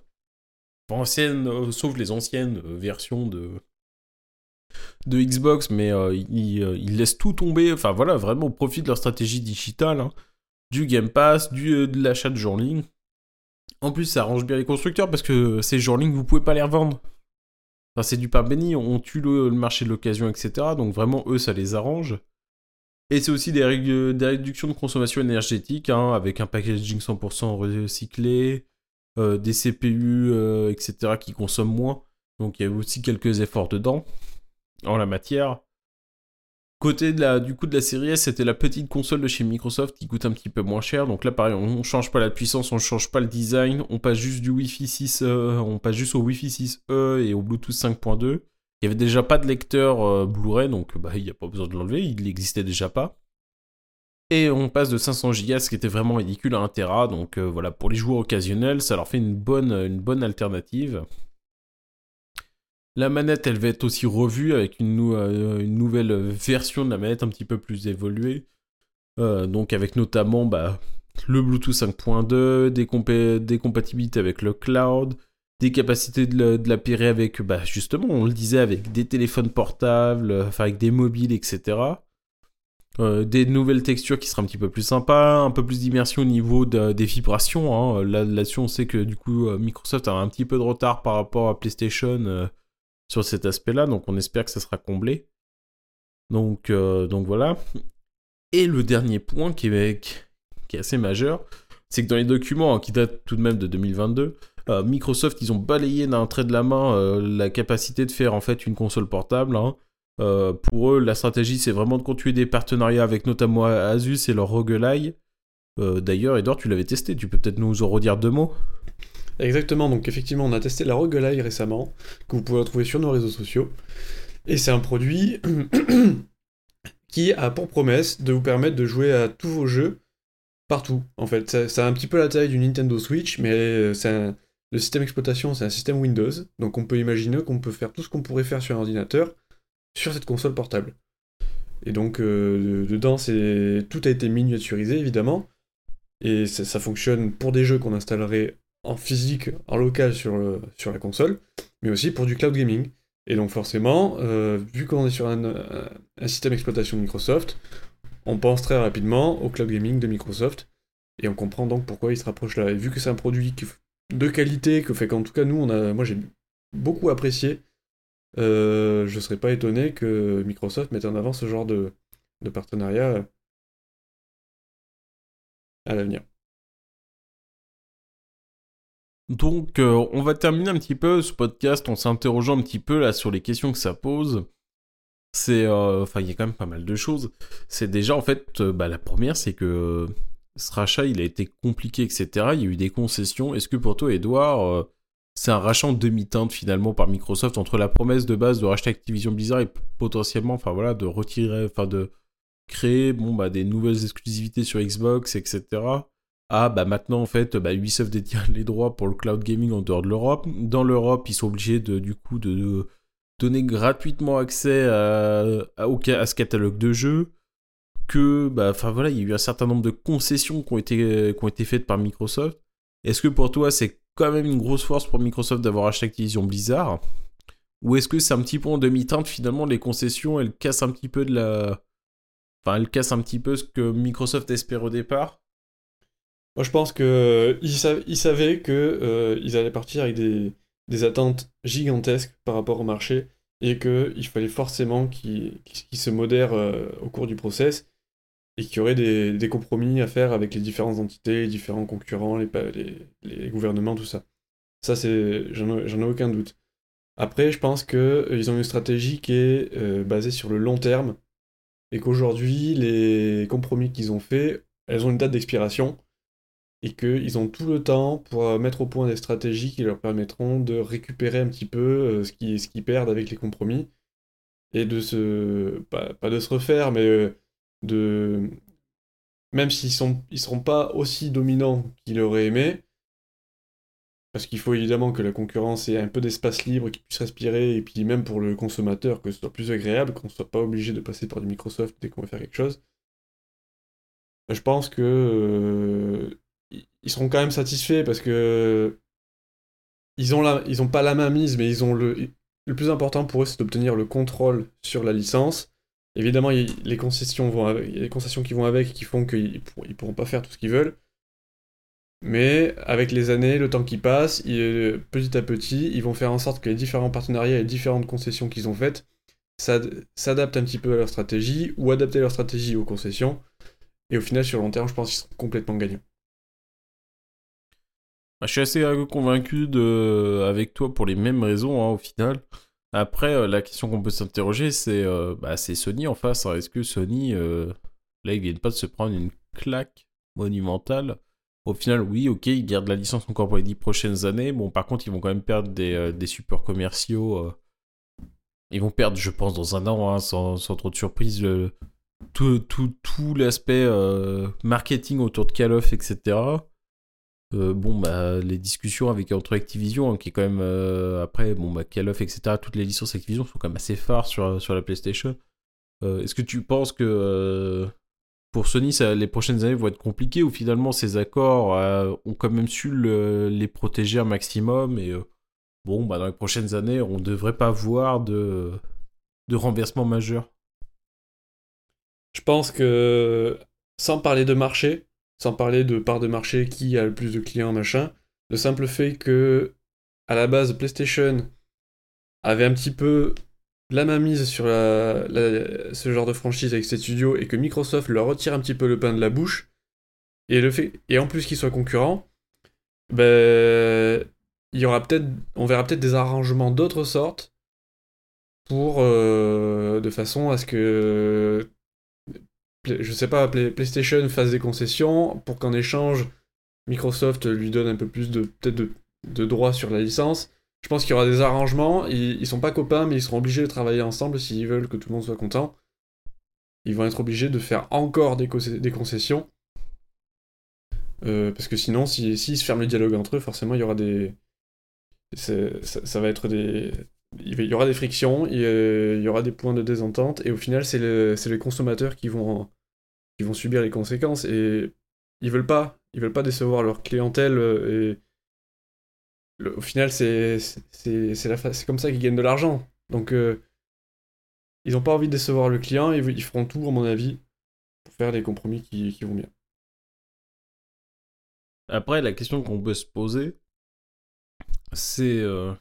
anciennes, euh, sauf les anciennes versions de, Xbox, mais ils, ils laissent tout tomber, enfin voilà, vraiment au profit de leur stratégie digitale, hein. du Game Pass, de l'achat de jeux en ligne. En plus, ça arrange bien les constructeurs parce que ces ligne, vous pouvez pas les revendre. Enfin, c'est du pain béni, on tue le, marché de l'occasion, etc. Donc vraiment, eux, ça les arrange. Et c'est aussi des, réductions de consommation énergétique, hein, avec un packaging 100% recyclé, euh, des CPU, euh, etc., qui consomment moins. Donc il y a aussi quelques efforts dedans, en la matière. Côté de la, du coup de la série S, c'était la petite console de chez Microsoft qui coûte un petit peu moins cher. Donc là, pareil, on change pas la puissance, on change pas le design, on passe juste du Wi-Fi 6, on passe juste au Wi-Fi 6E et au Bluetooth 5.2. Il y avait déjà pas de lecteur euh, Blu-ray, donc bah, il n'y a pas besoin de l'enlever, il n'existait déjà pas. Et on passe de 500 Go, ce qui était vraiment ridicule, à 1 Tera. Donc euh, voilà, pour les joueurs occasionnels, ça leur fait une bonne, une bonne alternative. La manette, elle va être aussi revue avec une, euh, une nouvelle version de la manette un petit peu plus évoluée. donc avec notamment bah, le Bluetooth 5.2, des, compatibilités avec le cloud, des capacités de, la, avec, bah, justement, on le disait, avec des téléphones portables, euh, enfin avec des mobiles, etc. Euh, des nouvelles textures qui seraient un petit peu plus sympas, un peu plus d'immersion au niveau des vibrations. Hein. Là-dessus, on sait que du coup, euh, Microsoft a un petit peu de retard par rapport à PlayStation sur cet aspect-là, donc on espère que ça sera comblé. Donc, donc voilà. Et le dernier point qui est, assez majeur, c'est que dans les documents hein, qui datent tout de même de 2022, euh, Microsoft, ils ont balayé d'un trait de la main euh, la capacité de faire en fait une console portable. Hein. Euh, pour eux, la stratégie, c'est vraiment de continuer des partenariats avec notamment Asus et leur roguelike. D'ailleurs, Edouard, tu l'avais testé, tu peux peut-être nous en redire deux mots? Exactement, donc effectivement, on a testé la roguelike récemment, que vous pouvez retrouver sur nos réseaux sociaux. Et c'est un produit qui a pour promesse de vous permettre de jouer à tous vos jeux partout, en fait. Ça, a un petit peu la taille du Nintendo Switch, mais c'est un le système d'exploitation, c'est un système Windows, donc on peut imaginer qu'on peut faire tout ce qu'on pourrait faire sur un ordinateur sur cette console portable. Et donc, euh, dedans, tout a été miniaturisé, évidemment, et ça, fonctionne pour des jeux qu'on installerait en physique, en local sur, sur la console, mais aussi pour du cloud gaming. Et donc forcément, euh, vu qu'on est sur un, un système d'exploitation de Microsoft, on pense très rapidement au cloud gaming de Microsoft, et on comprend donc pourquoi il se rapproche là. Et vu que c'est un produit de qualité que fait qu'en tout cas nous on a moi j'ai beaucoup apprécié euh, je serais pas étonné que Microsoft mette en avant ce genre de partenariat à l'avenir. Donc euh, on va terminer un petit peu ce podcast en s'interrogeant un petit peu là sur les questions que ça pose. C'est euh, enfin il y a quand même pas mal de choses. C'est déjà en fait bah, la première c'est que ce rachat, il a été compliqué, etc. Il y a eu des concessions. Est-ce que pour toi, Edouard, euh, c'est un rachat en demi-teinte finalement par Microsoft entre la promesse de base de racheter Activision Blizzard et potentiellement, enfin voilà, de retirer, enfin de créer, bon bah des nouvelles exclusivités sur Xbox, etc. Ah bah maintenant en fait, bah, Ubisoft détient les droits pour le cloud gaming en dehors de l'Europe. Dans l'Europe, ils sont obligés de du coup de, donner gratuitement accès à, ce catalogue de jeux que, bah, enfin voilà, il y a eu un certain nombre de concessions qui ont été, qui ont été faites par Microsoft. Est-ce que pour toi, c'est quand même une grosse force pour Microsoft d'avoir acheté Activision Blizzard? Ou est-ce que c'est un petit peu en demi-teinte finalement les concessions, elles cassent un petit peu de la. Enfin, elles cassent un petit peu ce que Microsoft espère au départ? Je pense qu'ils ils savaient qu'ils euh, allaient partir avec des, attentes gigantesques par rapport au marché et qu'il fallait forcément qu'ils se modèrent euh, au cours du process et qu'il y aurait des, compromis à faire avec les différentes entités, les différents concurrents, les, les, gouvernements, tout ça. Ça, j'en ai, aucun doute. Après, je pense qu'ils euh, ont une stratégie qui est basée sur le long terme et qu'aujourd'hui, les compromis qu'ils ont faits, elles ont une date d'expiration et qu'ils ont tout le temps pour euh, mettre au point des stratégies qui leur permettront de récupérer un petit peu ce qu'ils ce perdent avec les compromis et de se pas, pas de se refaire mais de même s'ils sont ils seront pas aussi dominants qu'ils auraient aimé parce qu'il faut évidemment que la concurrence ait un peu d'espace libre qui puisse respirer et puis même pour le consommateur que ce soit plus agréable qu'on soit pas obligé de passer par du Microsoft dès qu'on veut faire quelque chose. Je pense que euh, ils seront quand même satisfaits parce que ils ont la, ils ont pas la main mise mais ils ont le le plus important pour eux c'est d'obtenir le contrôle sur la licence Évidemment, il, les concessions vont y a des concessions qui vont avec qui font qu'ils ne pourront pas faire tout ce qu'ils veulent. Mais avec les années, le temps qui passe, petit à petit, ils vont faire en sorte que les différents partenariats et les différentes concessions qu'ils ont faites s'adaptent un petit peu à leur stratégie ou adapter leur stratégie aux concessions. Et au final, sur long terme, je pense qu'ils seront complètement gagnants. Bah, je suis assez convaincu de... avec toi pour les mêmes raisons, hein, au final. Après, la question qu'on peut s'interroger, c'est bah, Sony en face. Hein. Est-ce que Sony, là, ils viennent pas de se prendre une claque monumentale? Au final, oui, ok, ils gardent la licence encore pour les 10 prochaines années. Bon, par contre, ils vont quand même perdre des, des supports commerciaux. Ils vont perdre, je pense, dans un an, hein, sans, sans, trop de surprise, tout, tout, tout l'aspect marketing autour de Call of, etc. Euh, bon, bah, les discussions avec entre Activision, hein, qui est quand même euh, après, bon, bah, Call etc., toutes les licences Activision sont quand même assez phares sur, sur la PlayStation. Euh, est-ce que tu penses que pour Sony, ça, les prochaines années vont être compliquées ou finalement ces accords ont quand même su les protéger un maximum et bon, bah, dans les prochaines années, on devrait pas voir de, de renversement majeur? Je pense que, sans parler de marché, sans parler de part de marché, qui a le plus de clients, machin. Le simple fait que, à la base, PlayStation avait un petit peu la mainmise sur ce genre de franchise avec ses studios et que Microsoft leur retire un petit peu le pain de la bouche, et, le fait, et en plus qu'ils soient concurrents, ben, aura on verra peut-être des arrangements d'autres sortes pour, euh, de façon à ce que je sais pas, PlayStation fasse des concessions pour qu'en échange, Microsoft lui donne un peu plus de peut-être de, droits sur la licence. Je pense qu'il y aura des arrangements. Ils, sont pas copains, mais ils seront obligés de travailler ensemble s'ils veulent que tout le monde soit content. Ils vont être obligés de faire encore des, concessions. Euh, parce que sinon, s'ils si, se ferment le dialogue entre eux, forcément, il y aura des. ça, va être des, il y aura des frictions, il y aura des points de désentente, et au final, c'est les consommateurs qui vont, qui vont subir les conséquences, et ils veulent pas, ils veulent pas décevoir leur clientèle, et au final, c'est comme ça qu'ils gagnent de l'argent. Donc, euh, ils n'ont pas envie de décevoir le client, et ils feront tout, à mon avis, pour faire des compromis qui, qui vont bien. Après, la question qu'on peut se poser, c'est euh,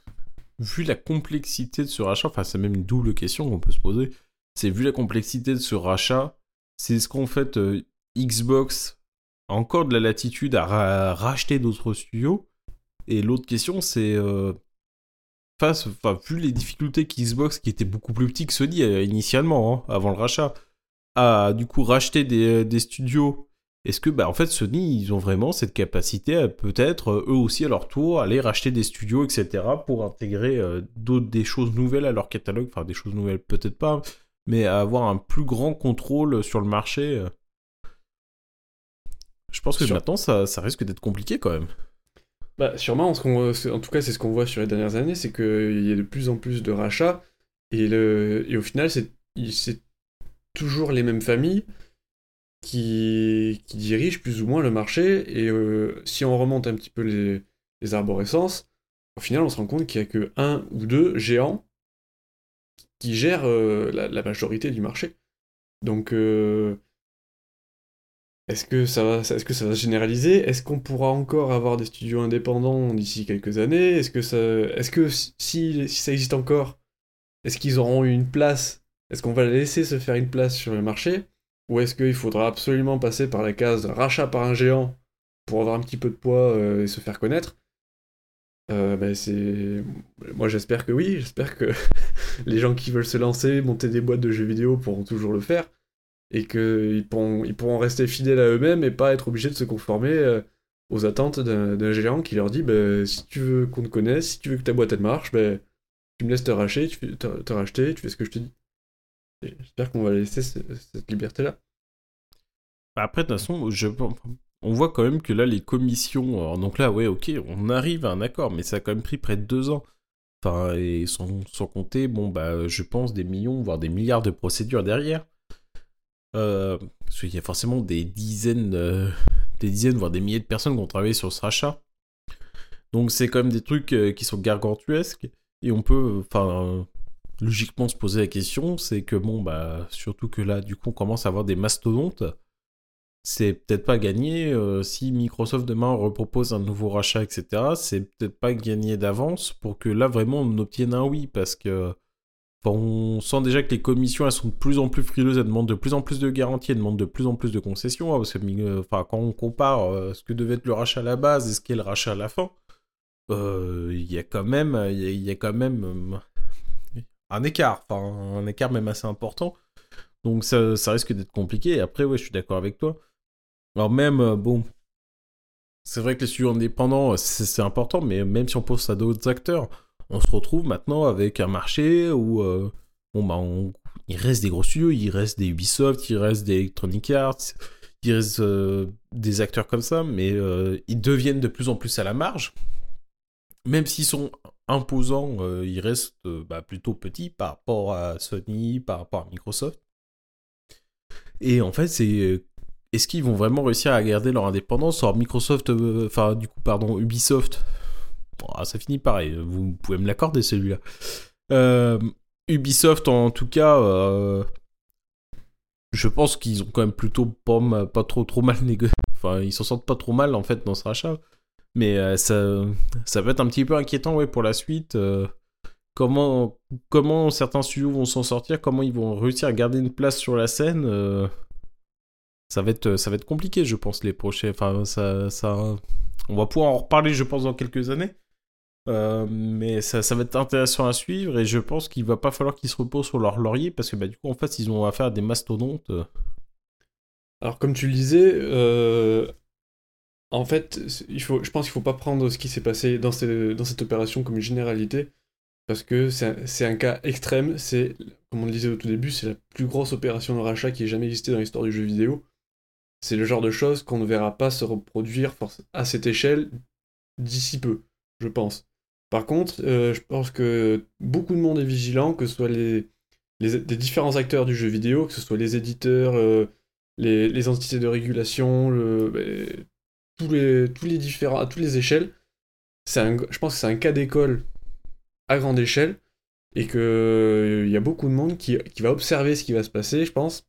vu la complexité de ce rachat, enfin c'est même une double question qu'on peut se poser, c'est vu la complexité de ce rachat, c'est ce qu'en fait euh, Xbox. A encore de la latitude à racheter d'autres studios. Et l'autre question c'est euh, face, vu les difficultés qu'Xbox, qui était beaucoup plus petit que Sony euh, initialement, hein, avant le rachat, a du coup racheté des, studios est-ce que, bah, en fait, Sony, ils ont vraiment cette capacité à peut-être, eux aussi, à leur tour, aller racheter des studios, etc., pour intégrer d'autres, des choses nouvelles à leur catalogue, enfin, des choses nouvelles, peut-être pas, mais à avoir un plus grand contrôle sur le marché euh. Je pense que maintenant, ça, ça risque d'être compliqué quand même. Bah, sûrement, en, en tout cas, c'est ce qu'on voit sur les dernières années, c'est qu'il y a de plus en plus de rachats, et, le, et au final, c'est toujours les mêmes familles qui, qui dirige plus ou moins le marché. Et euh, si on remonte un petit peu les, les arborescences, au final, on se rend compte qu'il n'y a que un ou deux géants qui gèrent euh, la, majorité du marché. Donc, euh, est-ce que, ça va, se généraliser? Est-ce qu'on pourra encore avoir des studios indépendants d'ici quelques années? Est-ce que, si, ça existe encore, est-ce qu'ils auront une place? Est-ce qu'on va laisser se faire une place sur le marché? Ou est-ce qu'il faudra absolument passer par la case rachat par un géant pour avoir un petit peu de poids euh, et se faire connaître? Euh, ben c'est... Moi j'espère que oui, j'espère que les gens qui veulent se lancer, monter des boîtes de jeux vidéo pourront toujours le faire, et qu'ils pourront, ils pourront rester fidèles à eux-mêmes et pas être obligés de se conformer euh, aux attentes d'un, géant qui leur dit ben, si tu veux qu'on te connaisse, si tu veux que ta boîte elle marche, ben, tu me laisses te racheter, tu, te racheter, tu fais ce que je te dis. J'espère qu'on va laisser cette liberté-là. Bah, après, de toute façon, je... on voit quand même que là, les commissions. donc là, ouais, ok, on arrive à un accord, mais ça a quand même pris près de deux ans. Enfin, et sans, compter, bon, bah, je pense des millions, voire des milliards de procédures derrière. Euh, parce qu'il y a forcément des dizaines, euh, des dizaines, voire des milliers de personnes qui ont travaillé sur ce rachat. Donc c'est quand même des trucs euh, qui sont gargantuesques. Et on peut, enfin, logiquement se poser la question, c'est que bon, bah, surtout que là, du coup, on commence à avoir des mastodontes. C'est peut-être pas gagné. Euh, si Microsoft demain repropose un nouveau rachat, etc., c'est peut-être pas gagné d'avance pour que là, vraiment, on obtienne un oui. Parce que on sent déjà que les commissions, elles sont de plus en plus frileuses, elles demandent de plus en plus de garanties, elles demandent de plus en plus de concessions. Hein, parce que euh, enfin, quand on compare euh, ce que devait être le rachat à la base et ce qu'est le rachat à la fin, il y a quand même, il y, a quand même un écart, enfin un écart même assez important. Donc ça, ça risque d'être compliqué. Après, ouais, je suis d'accord avec toi. Alors même, euh, bon, c'est vrai que les studios indépendants, c'est important, mais même si on pense à d'autres acteurs, on se retrouve maintenant avec un marché où, euh, bon, bah, il reste des gros studios, il reste des Ubisoft, il reste des Electronic Arts, il reste euh, des acteurs comme ça, mais ils deviennent de plus en plus à la marge. Même s'ils sont imposants, ils restent bah, plutôt petits par rapport à Sony, par rapport à Microsoft. Et en fait, c'est euh, est-ce qu'ils vont vraiment réussir à garder leur indépendance Alors Microsoft, euh, enfin du coup, pardon, Ubisoft, ah, ça finit pareil, vous pouvez me l'accorder celui-là. Euh, Ubisoft en tout cas, je pense qu'ils ont quand même plutôt pas, pas trop trop mal négocié, enfin ils s'en sortent pas trop mal en fait dans ce rachat, mais ça, ça être un petit peu inquiétant pour la suite comment, comment certains studios vont s'en sortir, comment ils vont réussir à garder une place sur la scène, euh, ça, va être, ça va être compliqué, je pense, les prochains. Enfin, ça, ça, on va pouvoir en reparler, je pense, dans quelques années. Euh, mais ça, ça, va être intéressant à suivre et je pense qu'il va pas falloir qu'ils se reposent sur leur laurier parce que bah, du coup, en fait, ils ont affaire à des mastodontes. Alors, comme tu le disais, euh, en fait, il faut, je pense qu'il faut pas prendre ce qui s'est passé dans, dans cette opération comme une généralité parce que c'est un, cas extrême, c'est, comme on le disait au tout début, c'est la plus grosse opération de rachat qui ait jamais existé dans l'histoire du jeu vidéo. C'est le genre de choses qu'on ne verra pas se reproduire à cette échelle d'ici peu, je pense. Par contre, euh, je pense que beaucoup de monde est vigilant, que ce soit les, différents acteurs du jeu vidéo, que ce soit les éditeurs, euh, les, entités de régulation, ben, tous, les, différents, à toutes les échelles. Je pense que c'est un cas d'école à grande échelle et qu'il euh, y a beaucoup de monde qui, va observer ce qui va se passer, je pense,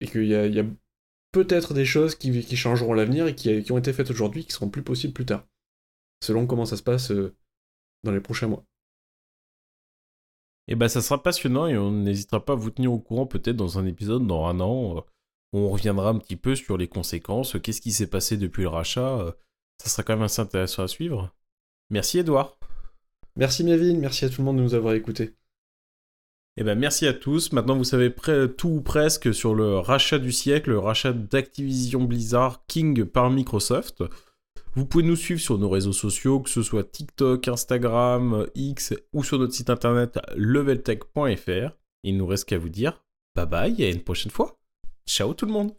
et qu'il y a, peut-être des choses qui, changeront l'avenir et qui, ont été faites aujourd'hui qui seront plus possibles plus tard, selon comment ça se passe euh, dans les prochains mois. Et eh ben ça sera passionnant et on n'hésitera pas à vous tenir au courant peut-être dans un épisode dans un an. Où on reviendra un petit peu sur les conséquences, qu'est-ce qui s'est passé depuis le rachat. Euh, ça sera quand même assez intéressant à suivre. Merci Edouard. Merci Mévin, merci à tout le monde de nous avoir écoutés. Eh ben merci à tous. Maintenant vous savez tout ou presque sur le rachat du siècle, le rachat d'Activision Blizzard King par Microsoft. Vous pouvez nous suivre sur nos réseaux sociaux, que ce soit TikTok, Instagram, X ou sur notre site internet leveltech.fr. Il nous reste qu'à vous dire bye bye et à une prochaine fois. Ciao tout le monde